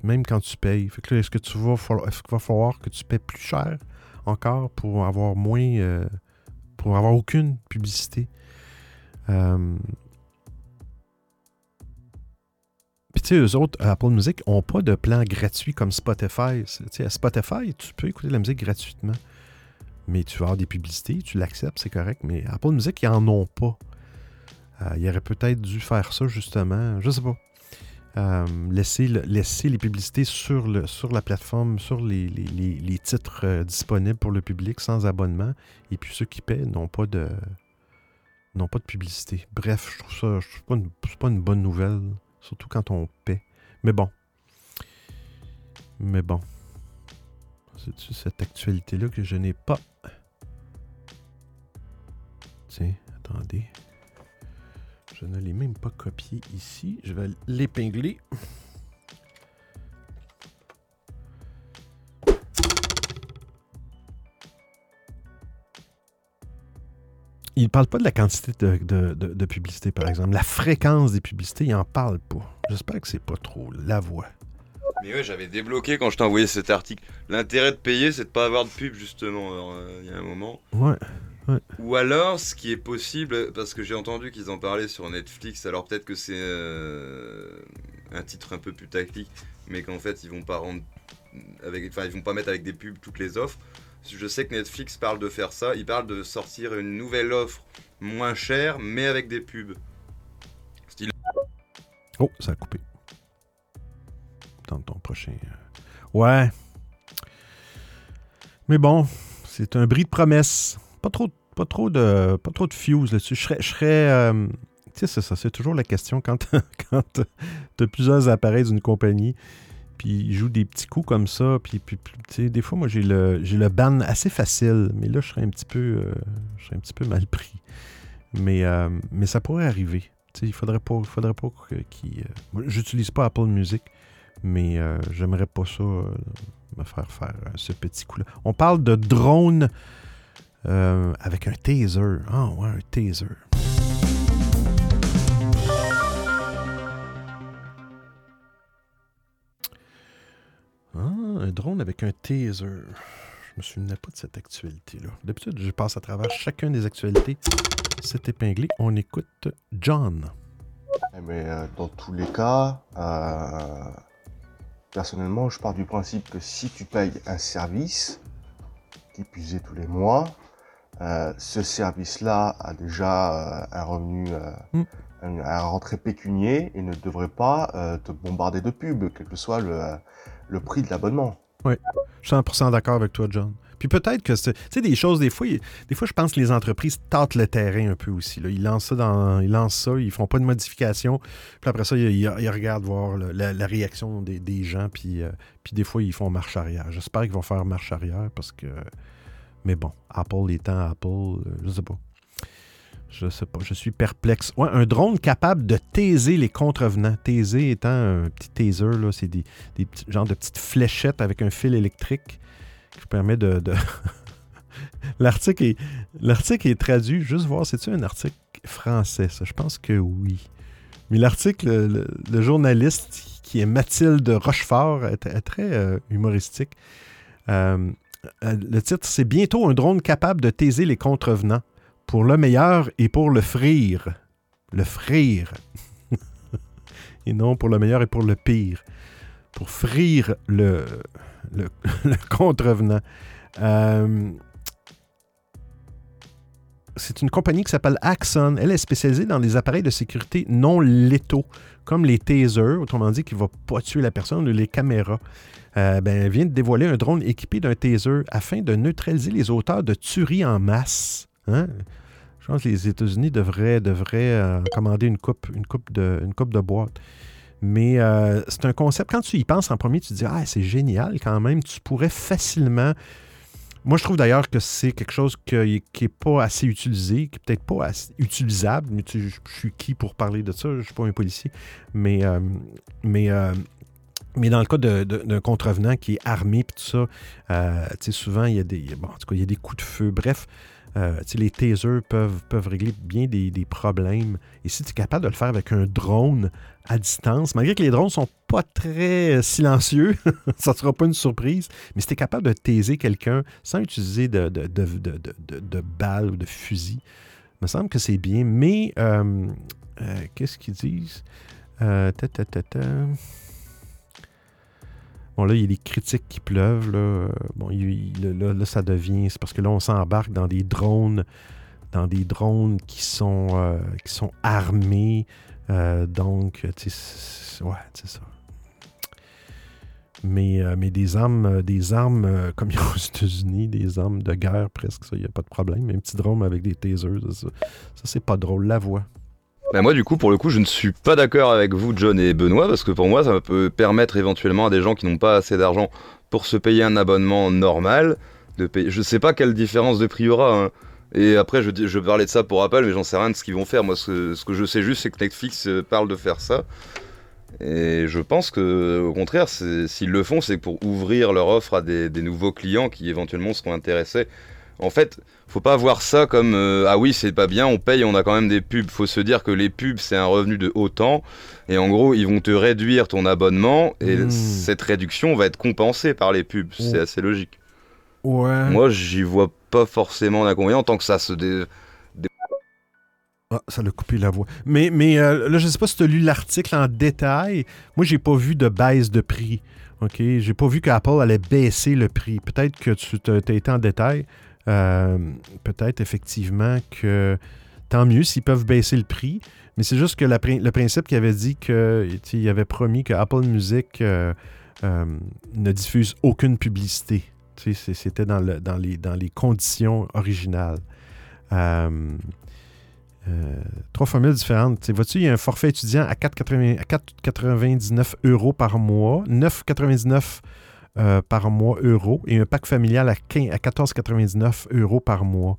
même quand tu payes. Fait que là, est-ce que tu qu'il va falloir que tu payes plus cher encore pour avoir moins, pour avoir aucune publicité? Puis tu sais, eux autres, Apple Music, n'ont pas de plan gratuit comme Spotify. À Spotify, tu peux écouter la musique gratuitement mais tu vas avoir des publicités, tu l'acceptes, c'est correct. Mais Apple Music, ils n'en ont pas. Euh, il aurait peut-être dû faire ça, justement. Je sais pas. Euh, laisser, les publicités sur, la plateforme, sur les, titres euh, disponibles pour le public sans abonnement. Et puis ceux qui paient n'ont pas de publicité. Bref, je trouve ça, pas une bonne nouvelle, surtout quand on paie. Mais bon. Mais bon. C'est cette actualité-là que je n'ai pas. Tiens, attendez. Je ne l'ai même pas copié ici. Je vais l'épingler. Il ne parle pas de la quantité de, publicité, par exemple. La fréquence des publicités, il n'en parle pas. J'espère que c'est pas trop la voix. Mais ouais, j'avais débloqué quand je t'ai envoyé cet article. L'intérêt de payer, c'est de pas avoir de pub, justement, euh, il y a un moment. Ouais. Ou alors, ce qui est possible, parce que j'ai entendu qu'ils en parlaient sur Netflix, alors peut-être que c'est euh, un titre un peu plus tactique, mais qu'en fait ils vont pas rendre avec, enfin ils vont pas mettre avec des pubs toutes les offres. Je sais que Netflix parle de faire ça, ils parlent de sortir une nouvelle offre moins chère, mais avec des pubs. Oh, ça a coupé. Dans ton prochain. euh, Ouais. Mais bon, c'est un bris de promesse. Pas trop, pas trop de, pas trop de fuse là-dessus. Je serais, euh, tu sais, c'est ça, c'est toujours la question quand, quand tu as plusieurs appareils d'une compagnie, puis ils jouent des petits coups comme ça, puis, puis, des fois, moi, j'ai le, j'ai le ban assez facile, mais là, je serais un petit peu, euh, je serais un petit peu mal pris. Mais, mais ça pourrait arriver. Il faudrait pas, faudrait pas qu'il. J'utilise pas Apple Music, mais euh, j'aimerais pas ça euh, me faire faire euh, ce petit coup-là. On parle de drone avec un taser. Ah ouais, un taser. Ah, un drone avec un taser. Je me souvenais pas de cette actualité-là. D'habitude, je passe à travers chacune des actualités. C'est épinglé. On écoute John. Eh ben, dans tous les cas, personnellement, je pars du principe que si tu payes un service, qui puisait tous les mois, euh, ce service-là a déjà euh, un revenu, euh, Mm. un, un rentrée pécunier et ne devrait pas te bombarder de pubs, quel que soit le, le prix de l'abonnement. Je suis 100% d'accord avec toi, John. Puis peut-être que. Tu sais, des choses, des fois, des fois, je pense que les entreprises tâtent le terrain un peu aussi. Là. Ils lancent ça. Ils lancent ça, ils font pas de modifications. Puis après ça, ils, regardent voir la, réaction des, gens. Puis, euh, puis des fois, ils font marche arrière. J'espère qu'ils vont faire marche arrière parce que. Mais bon, Apple étant Apple, euh, je sais pas. Je sais pas, je suis perplexe. Ouais, un drone capable de taiser les contrevenants. Taiser étant un petit taser, là, c'est des, des genre de petites fléchettes avec un fil électrique qui permet de. l'article, est, l'article est traduit, juste voir, c'est-tu un article français, ça? Je pense que oui. Mais l'article, le, journaliste qui est Mathilde Rochefort est, est très euh, humoristique. Euh, euh, le titre, c'est Bientôt un drone capable de taiser les contrevenants. Pour le meilleur et pour le frire. Le frire. et non pour le meilleur et pour le pire. Pour frire le, le, contrevenant. Euh, c'est une compagnie qui s'appelle Axon. Elle est spécialisée dans les appareils de sécurité non létaux, comme les tasers, autrement dit, qui ne va pas tuer la personne, ou les caméras. Euh, ben, elle vient de dévoiler un drone équipé d'un taser afin de neutraliser les auteurs de tueries en masse. Hein? Je pense que les États-Unis devraient, devraient euh, commander une coupe, une, coupe de, une coupe de boîte. Mais euh, c'est un concept, quand tu y penses en premier, tu te dis, ah, c'est génial quand même, tu pourrais facilement... Moi, je trouve d'ailleurs que c'est quelque chose qui n'est pas assez utilisé, qui n'est peut-être pas utilisable, mais tu je je suis qui pour parler de ça? Je ne suis pas un policier. Mais, euh, mais, euh, mais dans le cas d'un contrevenant qui est armé, puis tout ça, euh, souvent, il y, a des, bon, en tout cas, il y a des coups de feu. Bref, euh, les tasers peuvent, peuvent régler bien des, problèmes. Et si tu es capable de le faire avec un drone à distance, malgré que les drones sont pas très silencieux, ça ne sera pas une surprise, mais si tu es capable de taiser quelqu'un sans utiliser de, balles ou de fusils, il me semble que c'est bien. Mais euh, euh, qu'est-ce qu'ils disent? Ta, ta, ta. Bon, là, il y a des critiques qui pleuvent. Là, bon, là, ça devient. C'est parce que là, on s'embarque dans des drones, dans des drones qui sont, euh, armés. Euh, donc, tu sais, ouais, c'est ça. Mais, euh, des armes, des armes comme il y a aux États-Unis, des armes de guerre presque, ça, il n'y a pas de problème. Un petit drone avec des tasers, ça, ça, c'est pas drôle. La voix. Bah moi du coup pour le coup je ne suis pas d'accord avec vous John et Benoît parce que pour moi ça peut permettre éventuellement à des gens qui n'ont pas assez d'argent pour se payer un abonnement normal de payer. Je sais pas quelle différence de prix y aura. hein. Et après je, parlais de ça pour Apple mais j'en sais rien de ce qu'ils vont faire. Moi ce que, je sais juste c'est que Netflix euh, parle de faire ça. Et je pense que au contraire s'ils le font c'est pour ouvrir leur offre à des nouveaux clients qui éventuellement seront intéressés. En fait, faut pas voir ça comme euh, ah oui c'est pas bien on paye on a quand même des pubs faut se dire que les pubs c'est un revenu de autant et en gros ils vont te réduire ton abonnement et Mm. cette réduction va être compensée par les pubs c'est Mm. assez logique Ouais. Moi, j'y vois pas forcément d'inconvénient tant que ça se dé... Ah, ça l'a coupé la voix. Mais, mais euh, là, je sais pas si tu as lu l'article en détail. Moi, j'ai pas vu de baisse de prix. OK? J'ai pas vu qu'Apple allait baisser le prix. Peut-être que tu t'as été en détail. Euh, Peut-être effectivement que tant mieux s'ils peuvent baisser le prix. Mais c'est juste que le principe qu'il avait dit qu'il avait promis que Apple Music euh, euh, ne diffuse aucune publicité. C'était dans, le- dans, les, conditions originales. Trois formules différentes. Vois-tu, il y a un forfait étudiant à 4,80 à 4,99 euros par mois, 9,99 euh, par mois euros et un pack familial à, 15 à 14,99 euros par mois.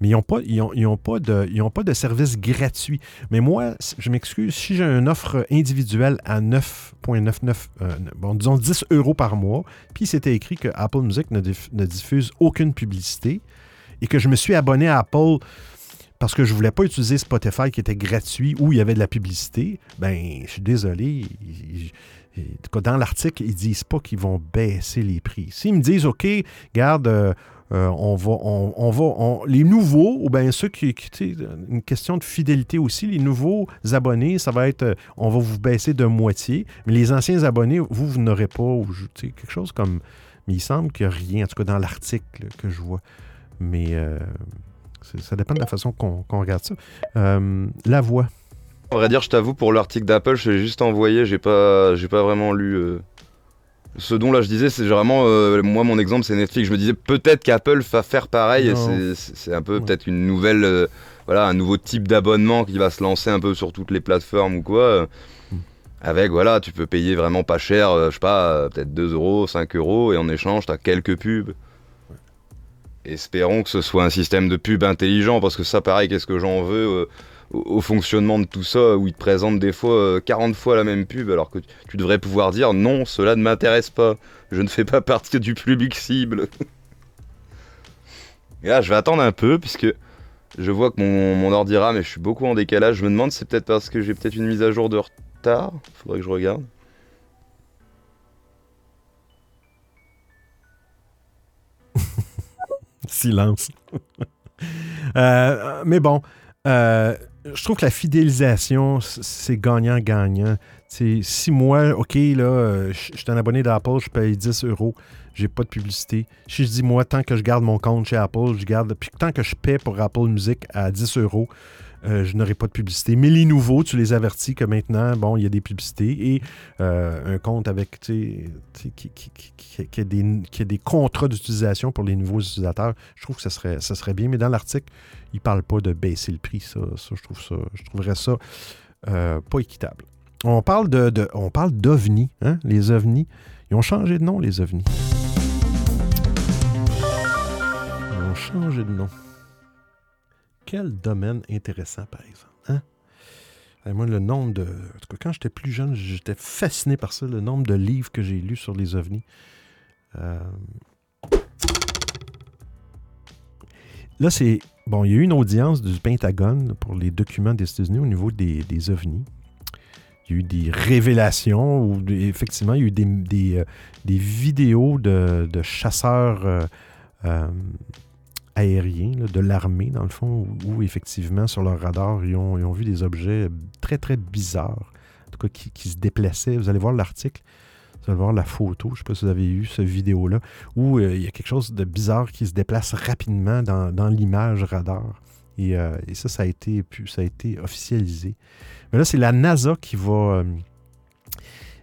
Mais ils n'ont pas, ils ils pas, de, pas de service gratuit. Mais moi, je m'excuse, si j'ai une offre individuelle à 9,99, euh, bon, disons 10 euros par mois, puis c'était écrit que Apple Music ne, ne diffuse aucune publicité et que je me suis abonné à Apple parce que je voulais pas utiliser Spotify qui était gratuit où il y avait de la publicité, ben, je suis désolé. Dans l'article, ils disent pas qu'ils vont baisser les prix. S'ils me disent, OK, garde, euh, euh, on va, on, va, on- les nouveaux, ou bien ceux qui, une question de fidélité aussi, les nouveaux abonnés, ça va être, euh, on va vous baisser de moitié, mais les anciens abonnés, vous, vous n'aurez pas, ou quelque chose comme, mais il semble qu'il n'y a rien, en tout cas dans l'article que je vois. Mais ça dépend de la façon qu'on regarde ça. La voix. À vrai dire, je t'avoue, pour l'article d'Apple, je l'ai juste envoyé, j'ai pas, j'ai pas vraiment lu. euh, Ce dont là je disais, c'est vraiment, euh, moi mon exemple c'est Netflix. Je me disais peut-être qu'Apple va faire pareil, et c'est- un peu Ouais. peut-être une nouvelle, euh, voilà, un nouveau type d'abonnement qui va se lancer un peu sur toutes les plateformes ou quoi. Avec, voilà, tu peux payer vraiment pas cher, je sais pas, peut-être 2 euros, 5 euros, et en échange, t'as quelques pubs. Espérons que ce soit un système de pub intelligent, parce que ça, pareil, qu'est-ce que j'en veux au, fonctionnement de tout ça, où ils te présentent des fois euh, 40 fois la même pub, alors que tu, devrais pouvoir dire non, cela ne m'intéresse pas, je ne fais pas partie du public cible. Je vais attendre un peu, puisque je vois que mon, mon ordi rame et je suis beaucoup en décalage. Je me demande c'est peut-être parce que j'ai peut-être une mise à jour de retard. Faudrait que je regarde. Silence. Euh, mais bon, euh, je trouve que la fidélisation, c'est gagnant-gagnant. Si moi, OK, là, euh, je je suis un abonné d'Apple, je paye 10 euros, j'ai pas de publicité. Si je dis, moi, tant que je garde mon compte chez Apple, je garde. Puis tant que je paie pour Apple Music à 10 euros, euh, je n'aurai pas de publicité. Mais les nouveaux, tu les avertis que maintenant, bon, il y a des publicités et euh, un compte avec, qui, a des, qui a des contrats d'utilisation pour les nouveaux utilisateurs. Je trouve que ça serait, ça serait bien. Mais dans l'article, il ne parle pas de baisser le prix. Ça, ça, je, trouve ça je trouverais ça euh, pas équitable. On parle de, de- on parle d'ovnis, hein? les ovnis. Ils ont changé de nom, les ovnis. Ils ont changé de nom. Quel domaine intéressant, par exemple. Hein? Moi, le nombre de. En tout cas, quand j'étais plus jeune, j'étais fasciné par ça, le nombre de livres que j'ai lus sur les ovnis. Euh, Là, c'est. Bon, il y a eu une audience du Pentagone pour les documents des États-Unis au niveau des, des ovnis. Il y a eu des révélations, où effectivement, il y a eu des, des, euh, des vidéos de, de chasseurs euh, aériens là, de l'armée, dans le fond, où, effectivement, sur leur radar, ils ont, ils vu des objets très, très bizarres, en tout cas, qui, se déplaçaient. Vous allez voir l'article, vous allez voir la photo, je ne sais pas si vous avez eu cette vidéo-là, où euh, il y a quelque chose de bizarre qui se déplace rapidement dans, l'image radar. Et, euh, et, ça, ça a, été, ça officialisé. Mais là, c'est la NASA qui va. Euh,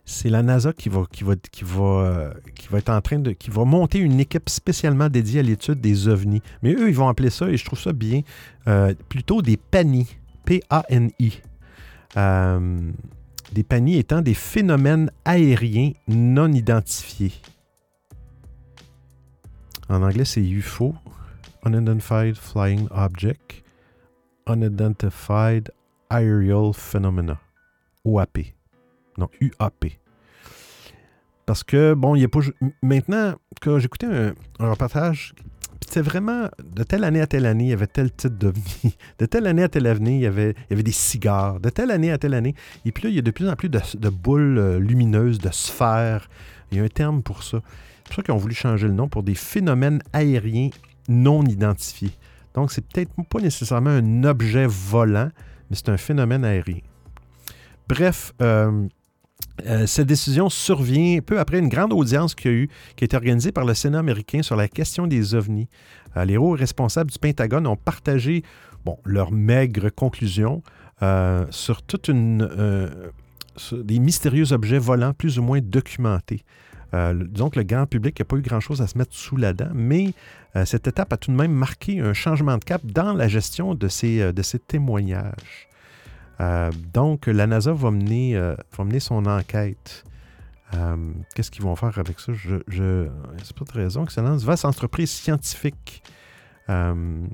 c'est la NASA euh, qui va être en train de. monter une équipe spécialement dédiée à l'étude des ovnis. Mais eux, ils vont appeler ça, et je trouve ça bien, euh, plutôt des PANI. P-A-N-I. Euh, des PANI étant des phénomènes aériens non identifiés. En anglais, c'est UFO, Unidentified Flying Object, Unidentified Aerial Phenomena, OAP. Non, UAP. Parce que, bon, il n'y a pas. Maintenant, quand j'écoutais un, un reportage, c'était vraiment de telle année à telle année, il y avait tel type d'ovni. De telle année à telle année, il y, avait, des cigares. De telle année à telle année. Et puis là, il y a de plus en plus de, de boules lumineuses, de sphères. Il y a un terme pour ça. C'est pour ça qu'ils ont voulu changer le nom pour des phénomènes aériens non identifiés. Donc, c'est peut-être pas nécessairement un objet volant, mais c'est un phénomène aérien. Bref, euh, euh, cette décision survient peu après une grande audience qui a, eu, qui a été organisée par le Sénat américain sur la question des ovnis. Euh, les hauts responsables du Pentagone ont partagé bon, leurs maigres conclusions sur toute une des mystérieux objets volants plus ou moins documentés. que le grand public n'a pas eu grand-chose à se mettre sous la dent, mais cette étape a tout de même marqué un changement de cap dans la gestion de ces, de ces témoignages. Euh, donc, la NASA va mener, euh, mener son enquête. Euh, qu'est-ce qu'ils vont faire avec ça? Je, je c'est pas de raison. Excellence. Vaste entreprise scientifique. nous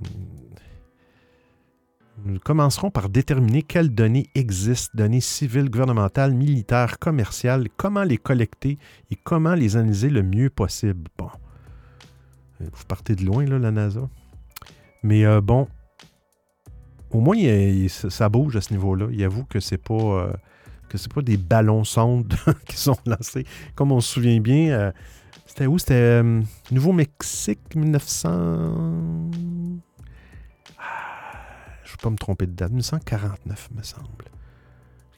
commencerons par déterminer quelles données existent, données civiles, gouvernementales, militaires, commerciales, comment les collecter et comment les analyser le mieux possible? Bon. Vous partez de loin, là, la NASA. Mais bon, au moins, ça bouge à ce niveau-là. Il avoue que c'est pas. Euh, que c'est pas des ballons sondes qui sont lancés. Comme on se souvient bien, euh, c'était où? C'était euh, Nouveau-Mexique, 1900... Ah, je ne vais pas me tromper de date. 1949, me semble.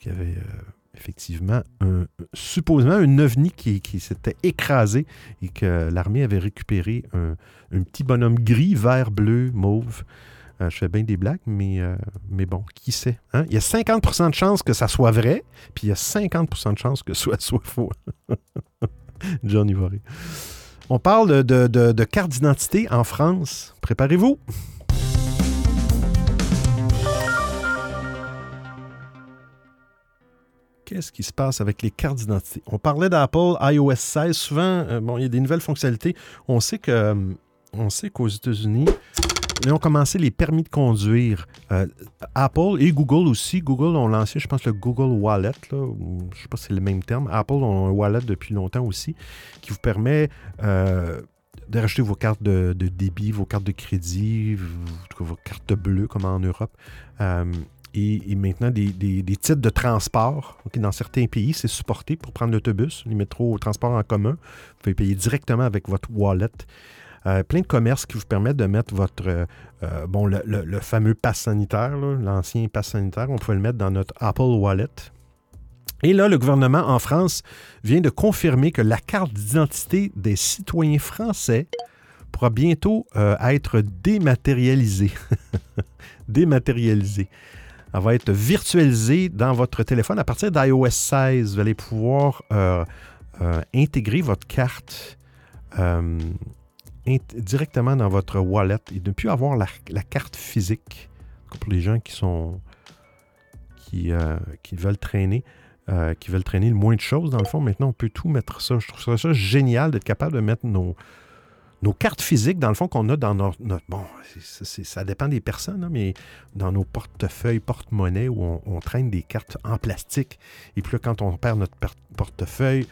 Il y avait effectivement supposément un ovni qui, s'était écrasé et que l'armée avait récupéré un, petit bonhomme gris, vert, bleu, mauve. Euh, je fais bien des blagues, mais, euh, mais bon, qui sait? Hein? Il y a 50% de chances que ça soit vrai, puis il y a 50% de chances que ce soit, faux. John Ivory. On parle de, de carte d'identité en France. Préparez-vous. qu'est-ce qui se passe avec les cartes d'identité? On parlait d'Apple iOS 16. Souvent, euh, bon, il y a des nouvelles fonctionnalités. On sait on sait qu'aux États-Unis, ils ont commencé les permis de conduire. Euh, Apple et Google aussi. Google ont lancé, je pense, le Google Wallet. je ne sais pas si c'est le même terme. Apple ont un wallet depuis longtemps aussi qui vous permet euh, de vos cartes de, débit, vos cartes de crédit, vos, cartes bleues comme en Europe. Euh, et, maintenant, des, titres de transport. dans certains pays, c'est supporté pour prendre l'autobus, les métros, transport en commun. Vous pouvez payer directement avec votre wallet. Euh, plein de commerces qui vous permettent de mettre votre, euh, euh, bon, le, fameux pass sanitaire, l'ancien pass sanitaire, on peut le mettre dans notre Apple Wallet. Et là, le gouvernement en France vient de confirmer que la carte d'identité des citoyens français pourra bientôt être dématérialisée. dématérialisée. Elle va être virtualisée dans votre téléphone à partir d'iOS 16. Vous allez pouvoir intégrer votre carte directement dans votre wallet et ne plus avoir la, carte physique pour les gens qui sont qui, euh, veulent traîner. Euh, qui veulent traîner le moins de choses, dans le fond. Maintenant, on peut tout mettre ça. Je trouve ça, génial d'être capable de mettre nos, nos cartes physiques, dans le fond, qu'on a dans notre. bon, ça dépend des personnes, hein, mais dans nos portefeuilles, porte-monnaie, où on, traîne des cartes en plastique. Et puis là, quand on perd notre portefeuille,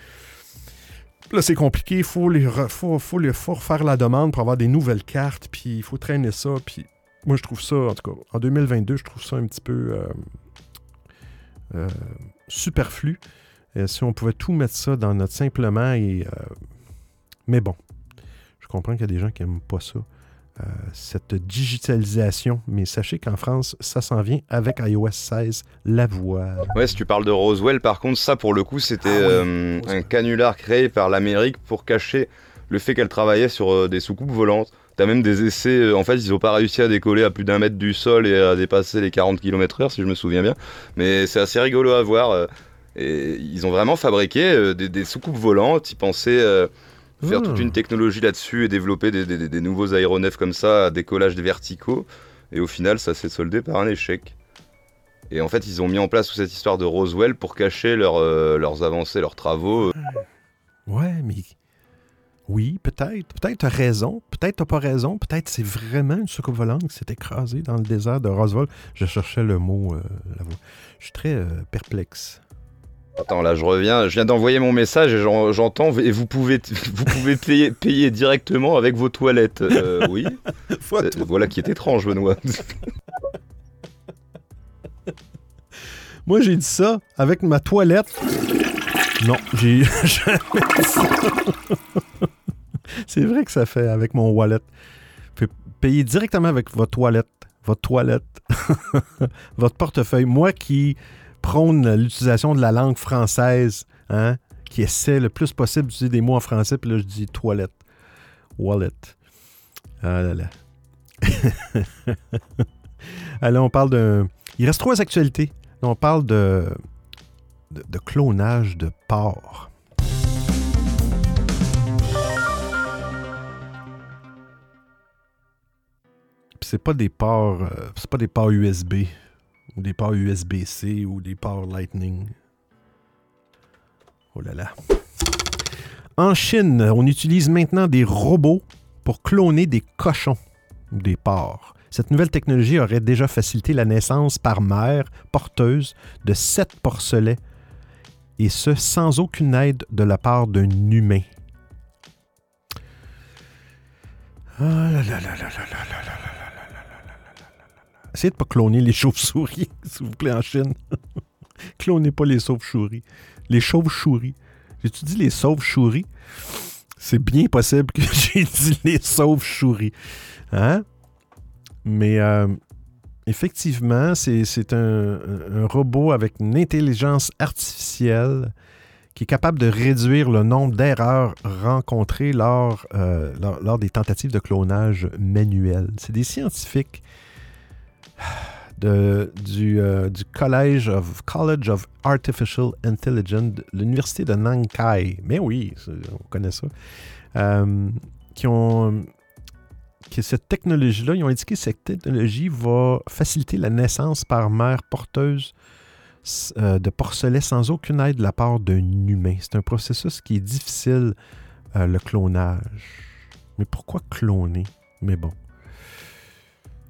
Là, c'est compliqué. Il faut, faut, faut refaire la demande pour avoir des nouvelles cartes. Puis il faut traîner ça. Puis moi, je trouve ça, en tout cas, en 2022, je trouve ça un petit peu euh, euh, superflu. Euh, si on pouvait tout mettre ça dans notre simplement et. mais bon, je comprends qu'il y a des gens qui n'aiment pas ça. Euh, cette digitalisation. Mais sachez qu'en France, ça s'en vient avec iOS 16, la voix. Ouais, si tu parles de Roswell, par contre, ça pour le coup, c'était ah euh, un canular créé par l'Amérique pour cacher le fait qu'elle travaillait sur euh, des soucoupes volantes. T'as même des essais, en fait, ils n'ont pas réussi à décoller à plus d'un mètre du sol et à dépasser les 40 km/h, si je me souviens bien. Mais c'est assez rigolo à voir. et ils ont vraiment fabriqué des, des, soucoupes volantes. Ils pensaient faire toute une hmm. technologie là-dessus et développer des, nouveaux aéronefs comme ça à décollage verticaux. Et au final, ça s'est soldé par un échec. Et en fait, ils ont mis en place toute cette histoire de Roswell pour cacher euh, leurs avancées, leurs travaux. Ouais, mais. Oui, peut-être. Peut-être t'as raison. Peut-être t'as pas raison. Peut-être c'est vraiment une soucoupe volante qui s'est écrasée dans le désert de Roswell. Je cherchais le mot. Euh, je suis très euh, perplexe. Attends, là je reviens, je viens d'envoyer mon message et j'entends et vous pouvez, vous pouvez payer, directement avec vos toilettes. Euh, oui. voilà qui est étrange, Benoît. Moi j'ai dit ça avec ma toilette. Non, j'ai jamais ça. C'est vrai que ça fait avec mon wallet. Vous payer directement avec votre toilette, votre toilette, votre portefeuille. Moi qui prône l'utilisation de la langue française, hein, qui essaie le plus possible d'utiliser des mots en français, puis là je dis toilette, wallet. Ah là là. Allez, on parle de. Il reste trois actualités. On parle de, de, clonage de porcs. c'est pas des ports, euh, c'est pas des ports USB ou des ports USB-C ou des ports Lightning. Oh là là. En Chine, on utilise maintenant des robots pour cloner des cochons ou des porcs. Cette nouvelle technologie aurait déjà facilité la naissance par mère porteuse de sept porcelets, et ce sans aucune aide de la part d'un humain. Essayez de pas cloner les chauves-souris, s'il vous plaît, en Chine. Clonez pas les chauves-souris. Les chauves-souris. J'ai-tu dit les chauves-souris? C'est bien possible que j'ai dit les chauves-souris. Hein? Mais euh, effectivement, c'est un, robot avec une intelligence artificielle qui est capable de réduire le nombre d'erreurs rencontrées lors, euh, lors, des tentatives de clonage manuel. C'est des scientifiques du, euh, College of, Artificial Intelligence l'Université de Nankai. Mais oui, on connaît ça. qui ont que cette technologie-là, ils ont indiqué que cette technologie va faciliter la naissance par mère porteuse euh, de porcelets sans aucune aide de la part d'un humain. C'est un processus qui est difficile, euh, le clonage. Mais pourquoi cloner? Mais bon.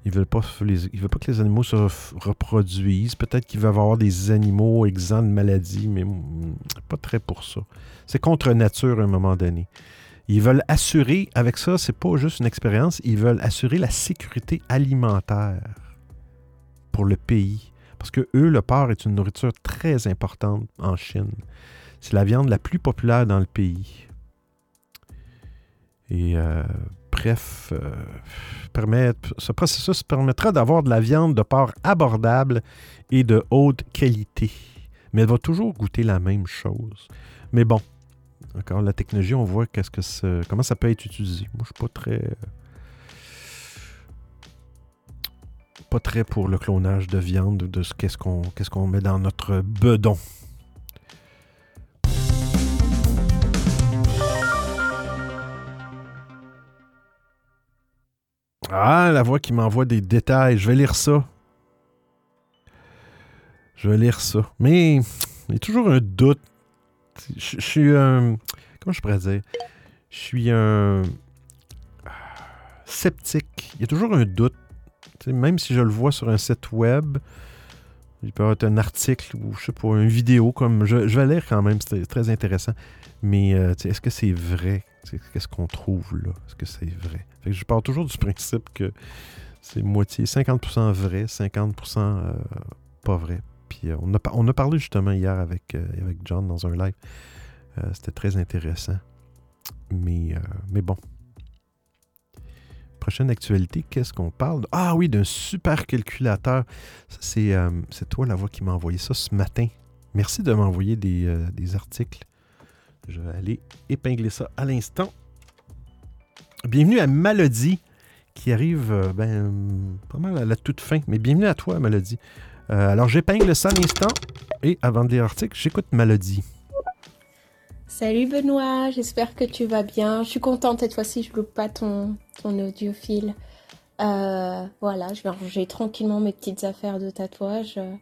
Ils veulent pas, veulent pas que les animaux se reproduisent. Peut-être qu'ils veulent avoir des animaux exempts de maladies, mais hmm, pas très pour ça. C'est contre nature à un moment donné. Ils veulent assurer, avec ça, c'est pas juste une expérience, ils veulent assurer la sécurité alimentaire pour le pays. Parce que eux, le porc est une nourriture très importante en Chine. C'est la viande la plus populaire dans le pays. Et euh, bref, euh, ce processus permettra d'avoir de la viande de porc abordable et de haute qualité. Mais elle va toujours goûter la même chose. Mais bon, encore la technologie, on voit qu'est-ce que comment ça peut être utilisé. Moi, je suis pas très. Pour le clonage de viande, de ce qu'est-ce qu'on met dans notre bedon. Ah, la voix qui m'envoie des détails. Je vais lire ça. Je vais lire ça. Mais il y a toujours un doute je, suis un. Comment je pourrais dire? Je suis un. Sceptique. Il y a toujours un doute. même si je le vois sur un site web, il peut avoir un article ou je sais pas, une vidéo comme. Je, vais lire quand même, c'est très intéressant. Mais euh, est-ce que c'est vrai? Qu'est-ce qu'on trouve là? Est-ce que c'est vrai? Je pars toujours du principe que c'est moitié, 50% vrai, 50% euh, pas vrai. Puis euh, on, a, parlé justement hier avec, euh, John dans un live. C'était très intéressant. Mais, bon. Prochaine actualité, qu'est-ce qu'on parle? Ah oui, d'un super calculateur. C'est toi la voix qui m'a envoyé ça ce matin. Merci de m'envoyer des articles. Je vais aller épingler ça à l'instant. Bienvenue à Malody qui arrive ben, pas mal à la toute fin. Mais bienvenue à toi, Malody. Euh, alors, j'épingle ça l'instant. Et avant de lire l'article, j'écoute Malody. Salut Benoît, j'espère que tu vas bien. Je suis contente cette fois-ci, je loupe pas ton, ton audiophile. Euh, voilà, je vais ranger tranquillement mes petites affaires de tatouage euh,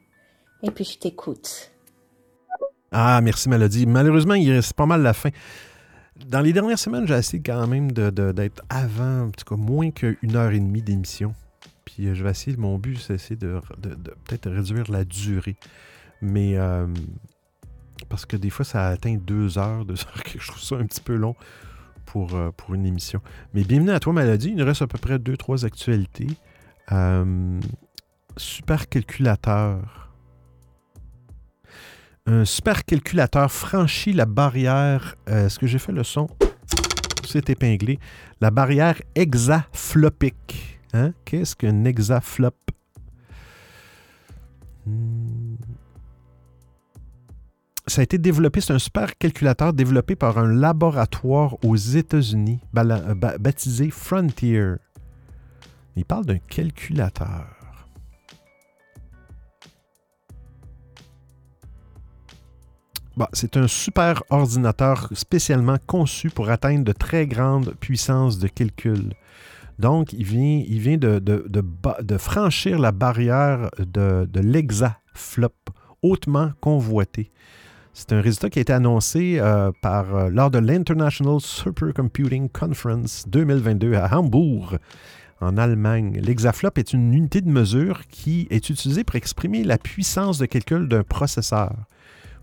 et puis je t'écoute. Ah, merci Malody. Malheureusement, il reste pas mal la fin. Dans les dernières semaines, j'ai essayé quand même d'être de, avant, en tout cas moins qu'une heure et demie d'émission. Puis euh, je vais essayer, mon but, c'est essayer de, peut-être réduire la durée. Mais euh, parce que des fois, ça atteint deux heures, deux heures, que je trouve ça un petit peu long pour, euh, pour une émission. Mais bienvenue à toi, Maladie. Il nous reste à peu près deux, trois actualités. super calculateur. Un supercalculateur franchit la barrière. euh, Est-ce que j'ai fait le son? C'est épinglé. La barrière hexaflopique. Hein? Qu'est-ce qu'un hexaflop? Hmm. Ça a été développé, c'est un supercalculateur développé par un laboratoire aux États-Unis, baptisé Frontier. Il parle d'un calculateur. Bon, c'est un super ordinateur spécialement conçu pour atteindre de très grandes puissances de calcul. Donc, il vient, de, franchir la barrière de, l'hexaflop, hautement convoité. C'est un résultat qui a été annoncé euh, euh, lors de l'International Supercomputing Conference 2022 à Hambourg, en Allemagne. L'hexaflop est une unité de mesure qui est utilisée pour exprimer la puissance de calcul d'un processeur.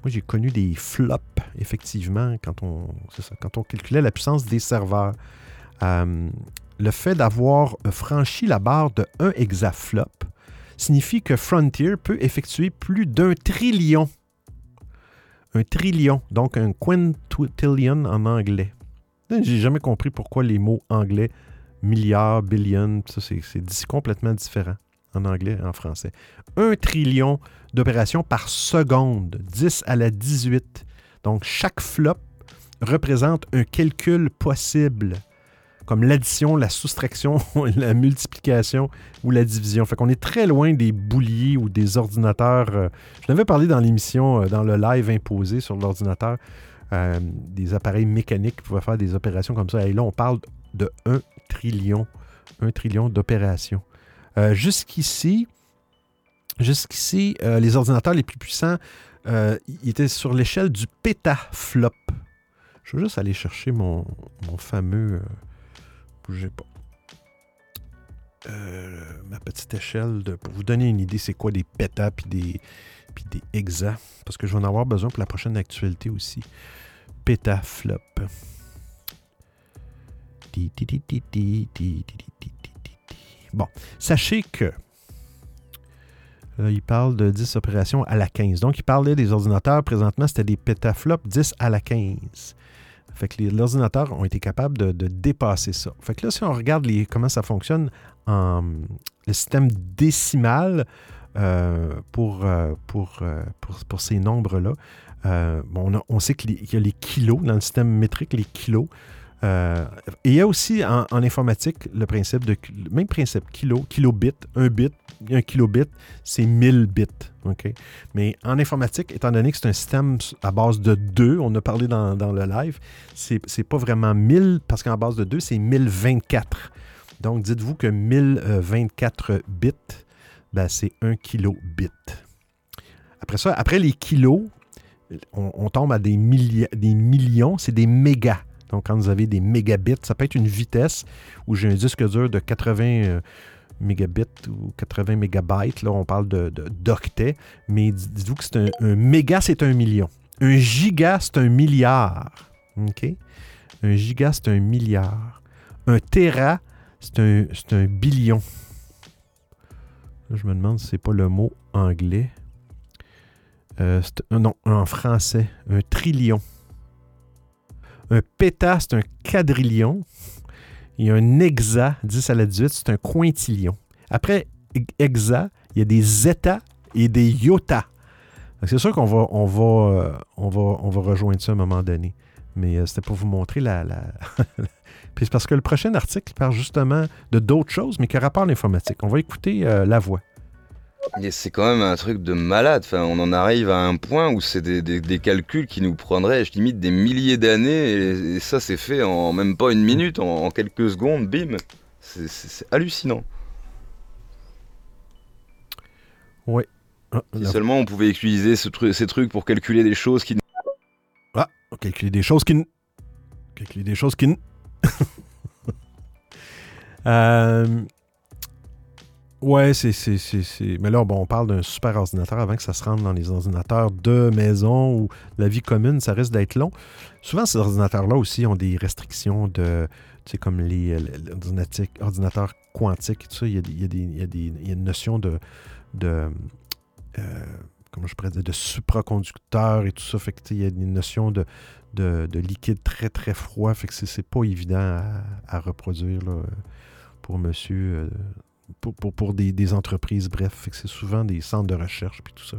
Moi, j'ai connu des flops, effectivement, quand on, quand on calculait la puissance des serveurs. Euh, le fait d'avoir franchi la barre de 1 hexaflop signifie que Frontier peut effectuer plus d'un trillion. Un trillion, donc un quintillion en anglais. J'ai jamais compris pourquoi les mots anglais, milliard, billion, ça c'est complètement différent en anglais et en français. Un trillion d'opérations par seconde, 10 à la 18. Donc chaque flop représente un calcul possible, comme l'addition, la soustraction, la multiplication ou la division. Fait qu'on est très loin des bouliers ou des ordinateurs. euh, je l'avais parlé dans l'émission, euh, dans le live imposé sur l'ordinateur, euh, des appareils mécaniques qui pouvaient faire des opérations comme ça. Et là, on parle de 1 trillion, 1 trillion d'opérations. Euh, jusqu'ici, jusqu'ici, euh, les ordinateurs les plus puissants euh, étaient sur l'échelle du pétaflop. Je vais juste aller chercher mon, mon fameux. bougez pas. Ma petite échelle de, pour vous donner une idée, c'est quoi des pétas puis des, puis des. Parce que je vais en avoir besoin pour la prochaine actualité aussi. Pétaflop. Bon, sachez que Là, il parle de 10 opérations à la 15. Donc, il parlait des ordinateurs. Présentement, c'était des pétaflops 10 à la 15. Fait que les, ordinateurs ont été capables de, dépasser ça. Fait que là, si on regarde les, comment ça fonctionne en le système décimal euh, pour, euh, pour, euh, pour, pour ces nombres-là, bon, on, on sait qu'il y a les kilos dans le système métrique, les kilos. Euh, il y a aussi en, informatique le principe de même principe, kilo, kilobit, un bit, un kilobit, c'est 1000 bits. OK? Mais en informatique, étant donné que c'est un système à base de 2, on a parlé dans, le live, c'est pas vraiment 1000 parce qu'en base de 2, c'est 1024. Donc, dites-vous que 1024 bits, ben, c'est 1 kilobit. Après ça, après les kilos, on, tombe à des, des millions, c'est des mégas. Donc, quand vous avez des mégabits, ça peut être une vitesse où j'ai un disque dur de 80 euh, mégabits ou 80 mégabytes. Là, on parle de, d'octets. Mais dites-vous que c'est un, méga, c'est un million. Un giga, c'est un milliard. OK? Un giga, c'est un milliard. Un téra, c'est un, billion. Je me demande si c'est pas le mot anglais. Euh, euh, non, en français. Un trillion. Un péta, c'est un quadrillion. Et un hexa, 10 à la 18, c'est un quintillion. Après he- hexa, il y a des zeta et des iota. C'est sûr qu'on euh, va, rejoindre ça à un moment donné. Mais euh, c'était pour vous montrer la. la... Puis c'est parce que le prochain article parle justement de d'autres choses, mais qui a rapport à l'informatique. On va écouter euh, la voix. Et c'est quand même un truc de malade. Enfin, on en arrive à un point où c'est des, des- des calculs qui nous prendraient, je limite, des milliers d'années. Et, et ça, c'est fait en même pas une minute, en, en quelques secondes, bim. C'est- hallucinant. Oui. Ah, Si seulement on pouvait utiliser ce tru- ces trucs pour calculer des choses qui. Ah, calculer des choses qui... Calculer des choses qui... Euh, Ouais, c'est, c'est, c'est, c'est- Mais là, bon, on parle d'un super ordinateur avant que ça se rende dans les ordinateurs de maison ou la vie commune, ça risque d'être long. Souvent, ces ordinateurs-là aussi ont des restrictions de. Tu sais, comme les, ordinati- ordinateurs quantiques, il y a, il y a des- il y a des- il y a une notion de. de euh, comment je pourrais dire, de supraconducteur et tout ça. Fait que, il y a une notion de, de, liquide très, très froid. Fait que c'est pas évident à, reproduire pour monsieur. Pour, pour, des, entreprises, bref. C'est souvent des centres de recherche puis tout ça.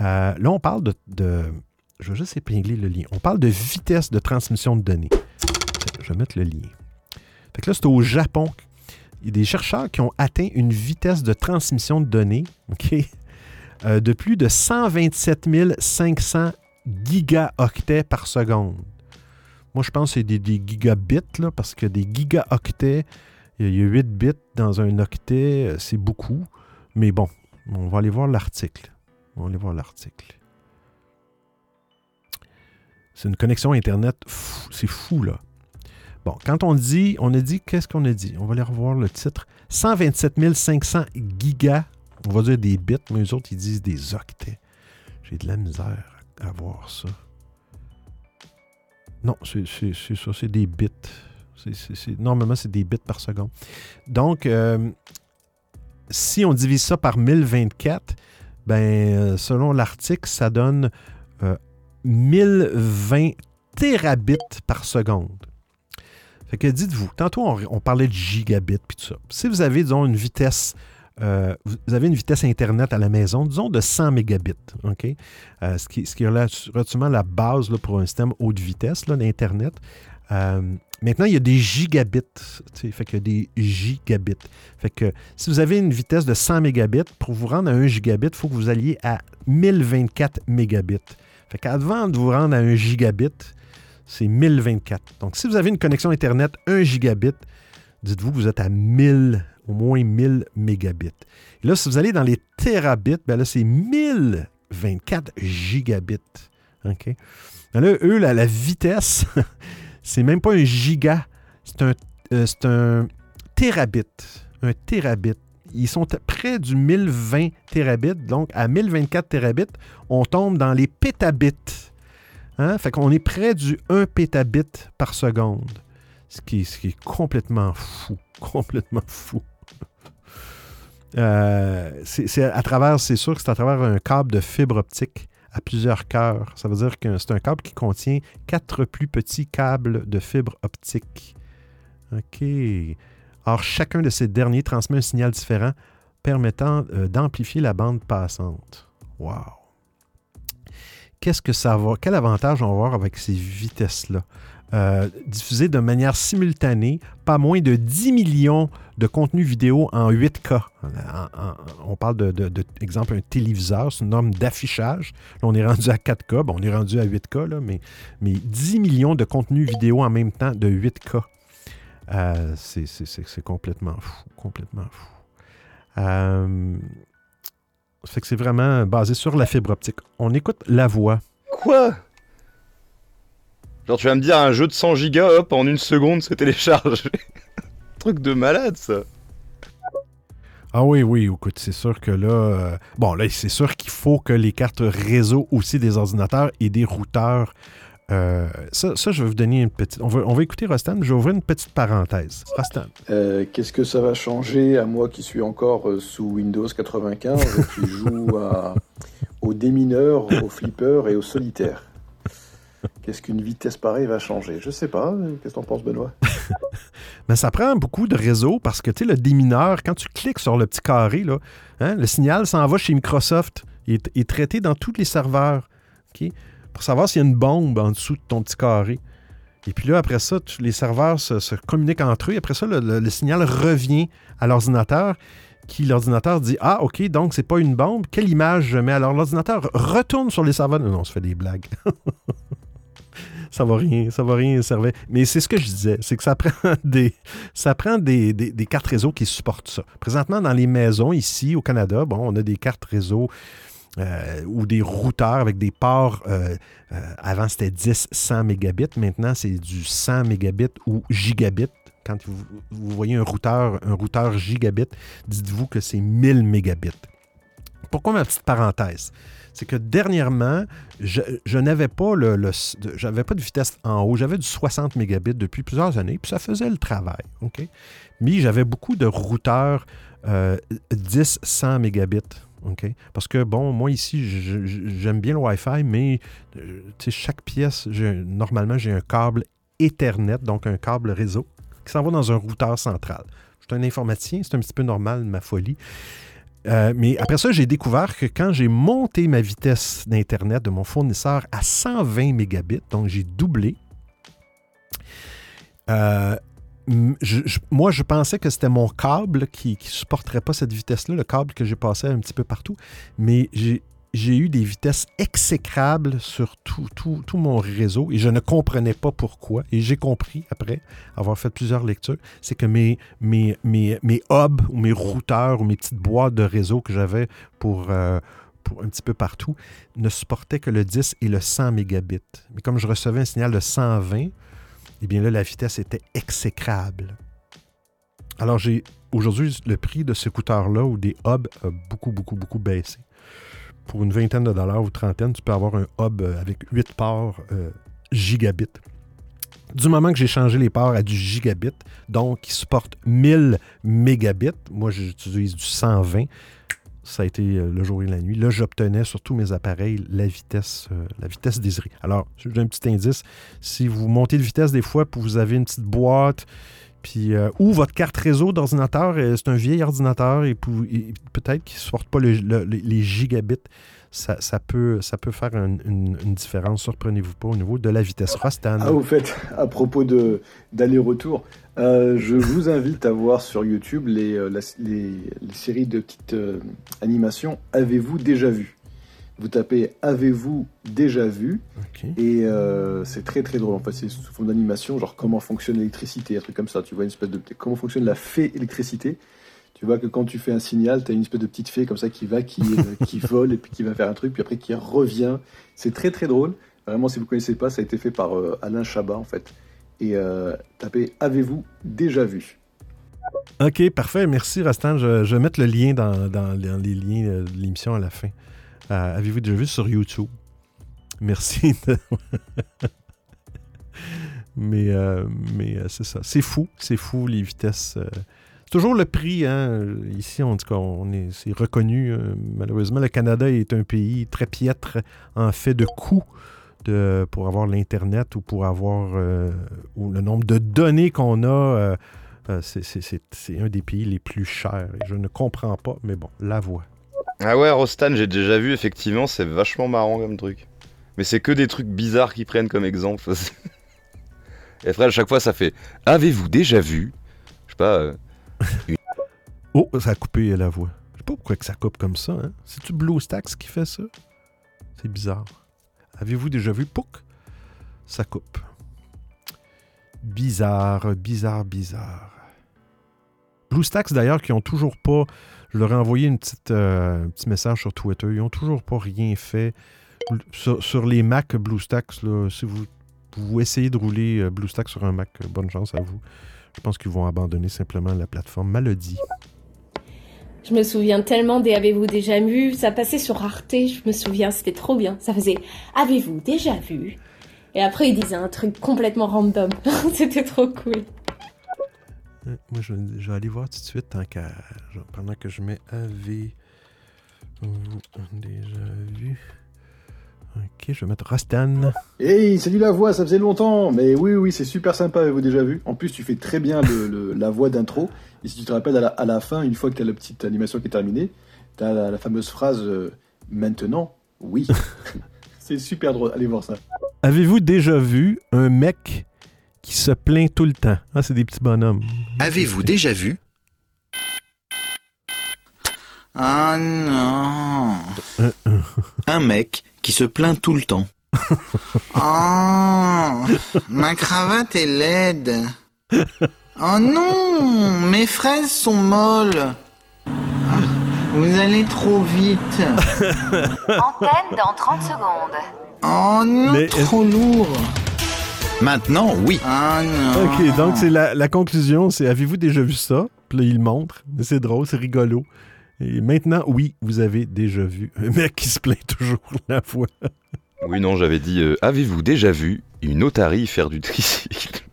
là, on parle de, je vais juste épingler le lien. On parle de vitesse de transmission de données. Je vais mettre le lien. Fait que là, c'est au Japon. Il y a des chercheurs qui ont atteint une vitesse de transmission de données euh, de plus de 127 500 gigaoctets par seconde. Moi, je pense que c'est des, gigabits, là, parce que des gigaoctets, il y a 8 bits dans un octet, euh, c'est beaucoup. Mais bon, on va aller voir l'article. On va aller voir l'article. C'est une connexion Internet, c'est fou, là. Bon, quand on dit, on a dit, qu'est-ce qu'on a dit? On va aller revoir le titre. 127 500 gigas, on va dire des bits, mais eux autres, ils disent des octets. J'ai de la misère à voir ça. Non, c'est ça, c'est des bits. Normalement, c'est des bits par seconde. Donc, euh, si on divise ça par 1024, ben, euh, selon l'article, ça donne euh, 1020 terabits par seconde. Fait que dites-vous, tantôt on, parlait de gigabits puis tout ça. Si vous avez, disons, une vitesse, euh, vous avez une vitesse Internet à la maison, disons de 100 mégabits, OK? Euh, ce, qui, ce qui est relativement la base là, pour un système haute vitesse d'Internet. Euh, maintenant, il y a des gigabits. Fait qu'il y a des gigabits. Fait que si vous avez une vitesse de 100 mégabits, pour vous rendre à 1 gigabit, il faut que vous alliez à 1024 mégabits. Fait qu'avant de vous rendre à 1 gigabit, c'est 1024. Donc, si vous avez une connexion Internet 1 gigabit, dites-vous que vous êtes à 1000, au moins 1000 mégabits. Et là, si vous allez dans les terabits, ben là, c'est 1024 gigabits. OK? Là, eux, la vitesse, c'est même pas un giga, c'est un, euh, un terabit. Un terabit ils sont près du 1020 terabits. Donc, à 1024 terabits, on tombe dans les pétabits. Hein? Fait qu'on est près du 1 pétabit par seconde. Ce qui, est complètement fou. Complètement fou. Euh, c'est à travers, c'est sûr que c'est à travers un câble de fibre optique à plusieurs cœurs. Ça veut dire que c'est un câble qui contient quatre plus petits câbles de fibre optique. OK. Or, chacun de ces derniers transmet un signal différent permettant euh, d'amplifier la bande passante. Wow! Qu'est-ce que ça va? Quel avantage on va avoir avec ces vitesses-là? Euh, diffuser de manière simultanée pas moins de 10 millions de contenus vidéo en 8K. on parle de, exemple, un téléviseur, c'est une norme d'affichage. On est rendu à 4K, bon, on est rendu à 8K, là, mais, mais 10 millions de contenus vidéo en même temps de 8K. Euh, c'est complètement fou, complètement fou. Euh, fait que c'est vraiment basé sur la fibre optique. On écoute la voix. Quoi? Genre tu vas me dire un jeu de 100 gigas, hop, en une seconde c'est téléchargé. Truc de malade ça. Ah oui, oui, écoute, c'est sûr que là... Euh, bon, là, c'est sûr qu'il faut que les cartes réseau aussi des ordinateurs et des routeurs euh, ça, je vais vous donner une petite. On va, on va écouter Rostan, je vais ouvrir une petite parenthèse. Rostan. Euh, qu'est-ce que ça va changer à moi qui suis encore euh, sous Windows 95 et qui joue à, aux démineurs, aux flippers et aux solitaires? Qu'est-ce qu'une vitesse pareille va changer? Je sais pas. Qu'est-ce que t'en penses, Benoît? Mais ça prend beaucoup de réseau parce que tu sais, le démineur, quand tu cliques sur le petit carré, hein, le signal s'en va chez Microsoft. Il est, traité dans tous les serveurs. Pour savoir s'il y a une bombe en dessous de ton petit carré. Et puis là, après ça, les serveurs se, communiquent entre eux. Après ça, le, signal revient à l'ordinateur qui, l'ordinateur dit Ah, OK, donc c'est pas une bombe. Quelle image je mets Alors, l'ordinateur retourne sur les serveurs. Non, on se fait des blagues. ça va rien, ça va rien servir. Mais c'est ce que je disais, c'est que ça prend des, ça prend des, cartes réseau qui supportent ça. Présentement, dans les maisons ici au Canada, bon, on a des cartes réseau euh, ou des routeurs avec des ports. Euh, euh, avant, c'était 10, 100 mégabits. Maintenant, c'est du 100 mégabits ou gigabits. Quand vous, voyez un routeur, un routeur gigabit, dites-vous que c'est 1000 mégabits. Pourquoi ma petite parenthèse? C'est que dernièrement, je, n'avais pas j'avais pas de vitesse en haut, j'avais du 60 mégabits depuis plusieurs années, puis ça faisait le travail. OK? Mais j'avais beaucoup de routeurs 10, 100 mégabits. Parce que, bon, moi ici, j'aime bien le Wi-Fi, mais euh, chaque pièce, normalement, j'ai un câble Ethernet, donc un câble réseau, qui s'en va dans un routeur central. Je suis un informaticien, c'est un petit peu normal, ma folie. Euh, mais après ça, j'ai découvert que quand j'ai monté ma vitesse d'Internet de mon fournisseur à 120 mégabits, donc j'ai doublé, euh, moi, je pensais que c'était mon câble qui ne supporterait pas cette vitesse-là, le câble que j'ai passé un petit peu partout, mais j'ai j'ai eu des vitesses exécrables sur tout, tout- tout mon réseau et je ne comprenais pas pourquoi. Et j'ai compris après avoir fait plusieurs lectures, c'est que mes, mes, mes, mes hubs ou mes routeurs ou mes petites boîtes de réseau que j'avais pour, euh, pour un petit peu partout ne supportaient que le 10 et le 100 mégabits. Mais comme je recevais un signal de 120, eh bien là, la vitesse était exécrable. Alors, j'ai aujourd'hui, le prix de ce écouteur-là ou des hubs a beaucoup, beaucoup, beaucoup baissé. Pour une vingtaine de dollars ou trentaine, tu peux avoir un hub euh, avec 8 ports euh, gigabits. Du moment que j'ai changé les ports à du gigabit, donc qui supporte 1000 mégabits, moi j'utilise du 120, ça a été euh, le jour et la nuit. Là, j'obtenais sur tous mes appareils la vitesse, euh, la vitesse désirée. Alors, donne un petit indice. Si vous montez de vitesse des fois, vous avez une petite boîte, puis euh, ou votre carte réseau d'ordinateur, euh, c'est un vieil ordinateur et, peut-être qu'il ne supporte pas le- le- les gigabits, ça, peut, faire un- une, différence, surprenez-vous pas, au niveau de la vitesse. Rostan. Ah, au fait, à propos d'aller-retour, euh, je vous invite à voir sur YouTube les, les, séries de petites animations Avez-vous déjà vu? Vous tapez Avez-vous déjà vu? Et euh, c'est très très drôle. En fait, c'est sous forme d'animation, genre comment fonctionne l'électricité, un truc comme ça. Tu vois une espèce de comment fonctionne la fée électricité. Tu vois que quand tu fais un signal, tu as une espèce de petite fée comme ça qui va, qui, euh, qui vole et puis qui va faire un truc, puis après qui revient. C'est très très drôle. Vraiment, si vous connaissez pas, ça a été fait par euh, Alain Chabat en fait. Et euh, tapez Avez-vous déjà vu? OK, parfait. Merci, Rostan. Je, je vais mettre le lien dans, dans- dans les liens de l'émission à la fin. Euh, Avez-vous déjà vu sur YouTube? Merci. mais euh, mais euh, c'est ça. C'est fou. C'est fou, les vitesses. euh. Toujours le prix. Hein? Ici, on dit qu'on est, reconnu. malheureusement, le Canada est un pays très piètre en fait de coûts de, pour avoir l'Internet ou pour avoir ou le nombre de données qu'on a. c'est- un des pays les plus chers. Je ne comprends pas, mais bon, la voix. Ah ouais, Rostan, j'ai déjà vu, effectivement, c'est vachement marrant comme truc. Mais c'est que des trucs bizarres qu'ils prennent comme exemple. Et après, à chaque fois, ça fait Avez-vous déjà vu? Je sais pas. euh, Oh, ça a coupé la voix. Je sais pas pourquoi que ça coupe comme ça. Hein? C'est-tu BlueStacks qui fait ça? C'est bizarre. Avez-vous déjà vu? Pouk? Ça coupe. Bizarre, bizarre, bizarre. BlueStacks, d'ailleurs, qui ont toujours pas... Je leur ai envoyé une petite, euh, un petit message sur Twitter. Ils ont toujours pas rien fait. Sur, les Mac BlueStacks, si vous, essayez de rouler euh, BlueStacks sur un Mac, euh, bonne chance à vous. Je pense qu'ils vont abandonner simplement la plateforme Malody. Je me souviens tellement des Avez-vous déjà vu? Ça passait sur Arte, je me souviens, c'était trop bien. Ça faisait Avez-vous déjà vu? Et après, il disait un truc complètement random. c'était trop cool. Euh, Moi, je, vais- je vais aller voir tout de suite tant qu'à- pendant que je mets AV. Vous déjà vu? Ok, je vais mettre Rostan. Hey, salut la voix, ça faisait longtemps. Mais oui, oui, c'est super sympa, avez-vous déjà vu? En plus, tu fais très bien le- le- la voix d'intro. Et si tu te rappelles, à la, à la fin, une fois que tu as la petite animation qui est terminée, tu as la, la fameuse phrase euh, Maintenant, oui. c'est super drôle, allez voir ça. Avez-vous déjà vu un mec qui se plaint tout le temps? Ah, c'est des petits bonhommes. Avez-vous déjà vu? Ah non Un mec qui se plaint tout le temps. Oh, ma cravate est laide. Oh non, mes fraises sont molles. Vous allez trop vite. Antenne dans 30 secondes. Oh non, Mais trop lourd. Maintenant, oui. Ah non. Ok, donc c'est la, la conclusion, c'est avez-vous déjà vu ça? Puis là, il le montre. C'est drôle, c'est rigolo. Et maintenant, oui, vous avez déjà vu un mec qui se plaint toujours la fois. Oui, non, j'avais dit euh, Avez-vous déjà vu une otarie faire du tricycle?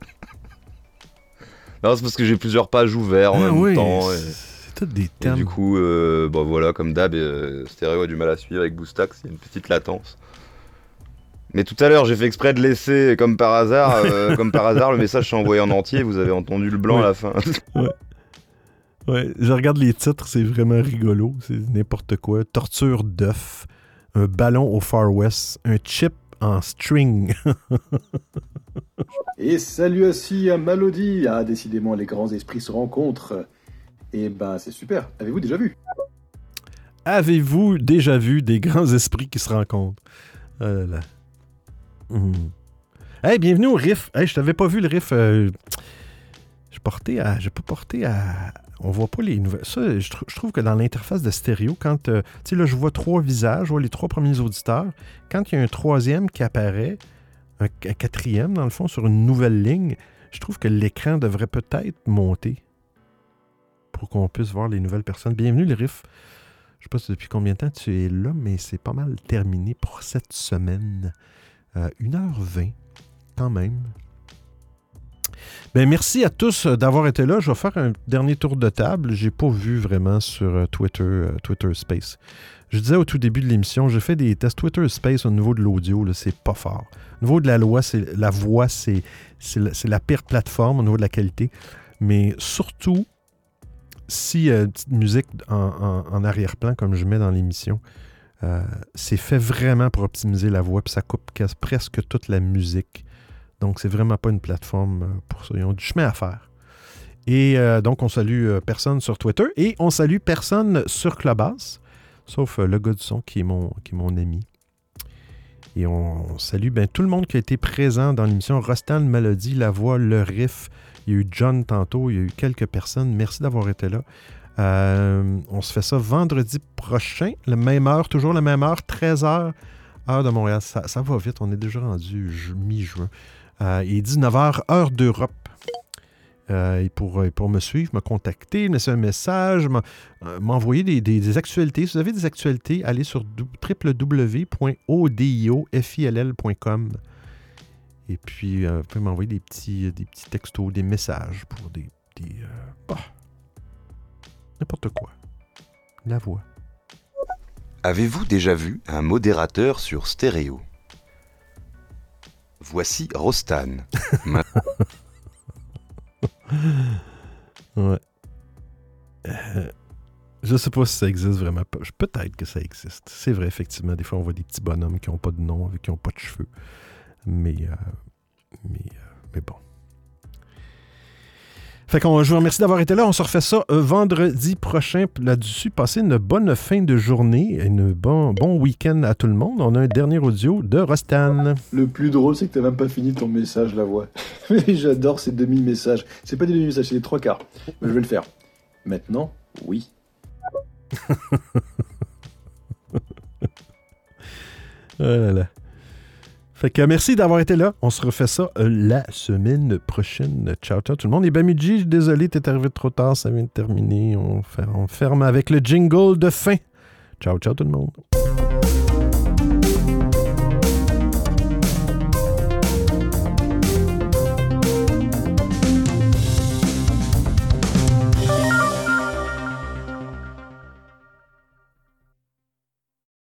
Non, c'est parce que j'ai plusieurs pages ouvertes en Ah même oui, temps. et- c'est tous des Et thèmes. du coup, euh, bon voilà, comme d'hab, euh, Stéréo a du mal à suivre avec Boostax, il y a une petite latence. Mais tout à l'heure, j'ai fait exprès de laisser, comme par hasard, euh, comme par hasard, le message s'est envoyé en entier. Vous avez entendu le blanc Ouais. à la fin. Ouais, je regarde les titres, c'est vraiment rigolo. C'est n'importe quoi. Torture d'œuf, un ballon au Far West, un chip en string. Et salut aussi à Malody. Ah, décidément, les grands esprits se rencontrent. Et ben, c'est super. Avez-vous déjà vu? Avez-vous déjà vu des grands esprits qui se rencontrent? Ah là Hmm. Hey, bienvenue au riff. Hey, je t'avais pas vu le riff. euh, J'ai porté à. J'ai pas porté à. On voit pas les nouvelles. Je, tr- je trouve que dans l'interface de stéréo, quand. euh, tu sais, là, je vois trois visages, je vois les trois premiers auditeurs. Quand il y a un troisième qui apparaît, un, quatrième, dans le fond, sur une nouvelle ligne, je trouve que l'écran devrait peut-être monter pour qu'on puisse voir les nouvelles personnes. Bienvenue, le riff. Je sais pas depuis combien de temps tu es là, mais c'est pas mal terminé pour cette semaine. Euh, 1h20, quand même. Ben, merci à tous euh, d'avoir été là. Je vais faire un dernier tour de table. J'ai pas vu vraiment sur euh, Twitter, euh, Twitter Space. Je disais au tout début de l'émission, j'ai fait des tests Twitter Space au niveau de l'audio, c'est pas fort. Au niveau de la loi, c'est la voix, c'est la, la pire plateforme au niveau de la qualité. Mais surtout, si euh, une petite musique en arrière-plan, comme je mets dans l'émission, euh, c'est fait vraiment pour optimiser la voix, puis ça coupe presque toute la musique. Donc, c'est vraiment pas une plateforme euh, pour ça. Ils ont du chemin à faire. Et euh, donc, on salue personne sur Twitter et on salue personne sur Clubhouse, sauf le gars qui est mon, ami. Et on, on salue ben, tout le monde qui a été présent dans l'émission. Rostan, Melody, La Voix, Le Riff. Il y a eu John tantôt, il y a eu quelques personnes. Merci d'avoir été là. Euh, on se fait ça vendredi prochain, la même heure, toujours la même heure, 13h, heure de Montréal. Ça, va vite, on est déjà rendu ju- mi-juin. Euh, est 19h, heure d'Europe. Euh, et pour, et me suivre, me contacter, me laisser un message, euh, m'envoyer des, actualités. Si vous avez des actualités, allez sur www.odiofill.com. Et puis, vous pouvez m'envoyer des petits, des petits textos, des messages pour des. bah, N'importe quoi. La voix. Avez-vous déjà vu un modérateur sur stéréo? Voici Rostan. Ma- Ouais. Euh, je sais pas si ça existe vraiment. Pe- Peut-être que ça existe. C'est vrai, effectivement. Des fois, on voit des petits bonhommes qui n'ont pas de nom, qui n'ont pas de cheveux. Mais, euh, mais, euh, mais bon. Fait qu'on, je vous remercie d'avoir été là. On se refait ça euh, vendredi prochain. Là-dessus, passez une bonne fin de journée, un bon, bon week-end à tout le monde. On a un dernier audio de Rostan. Le plus drôle, c'est que t'as même pas fini ton message, la voix. Mais j'adore ces demi-messages. C'est pas des demi-messages, c'est des trois quarts. Mais je vais le faire. Maintenant, oui. Oh là là. Fait que merci d'avoir été là. On se refait ça euh, la semaine prochaine. Ciao, ciao tout le monde. Et Bamidji, désolé, t'es arrivé trop tard, ça vient de terminer. On ferme avec le jingle de fin. Ciao, ciao tout le monde.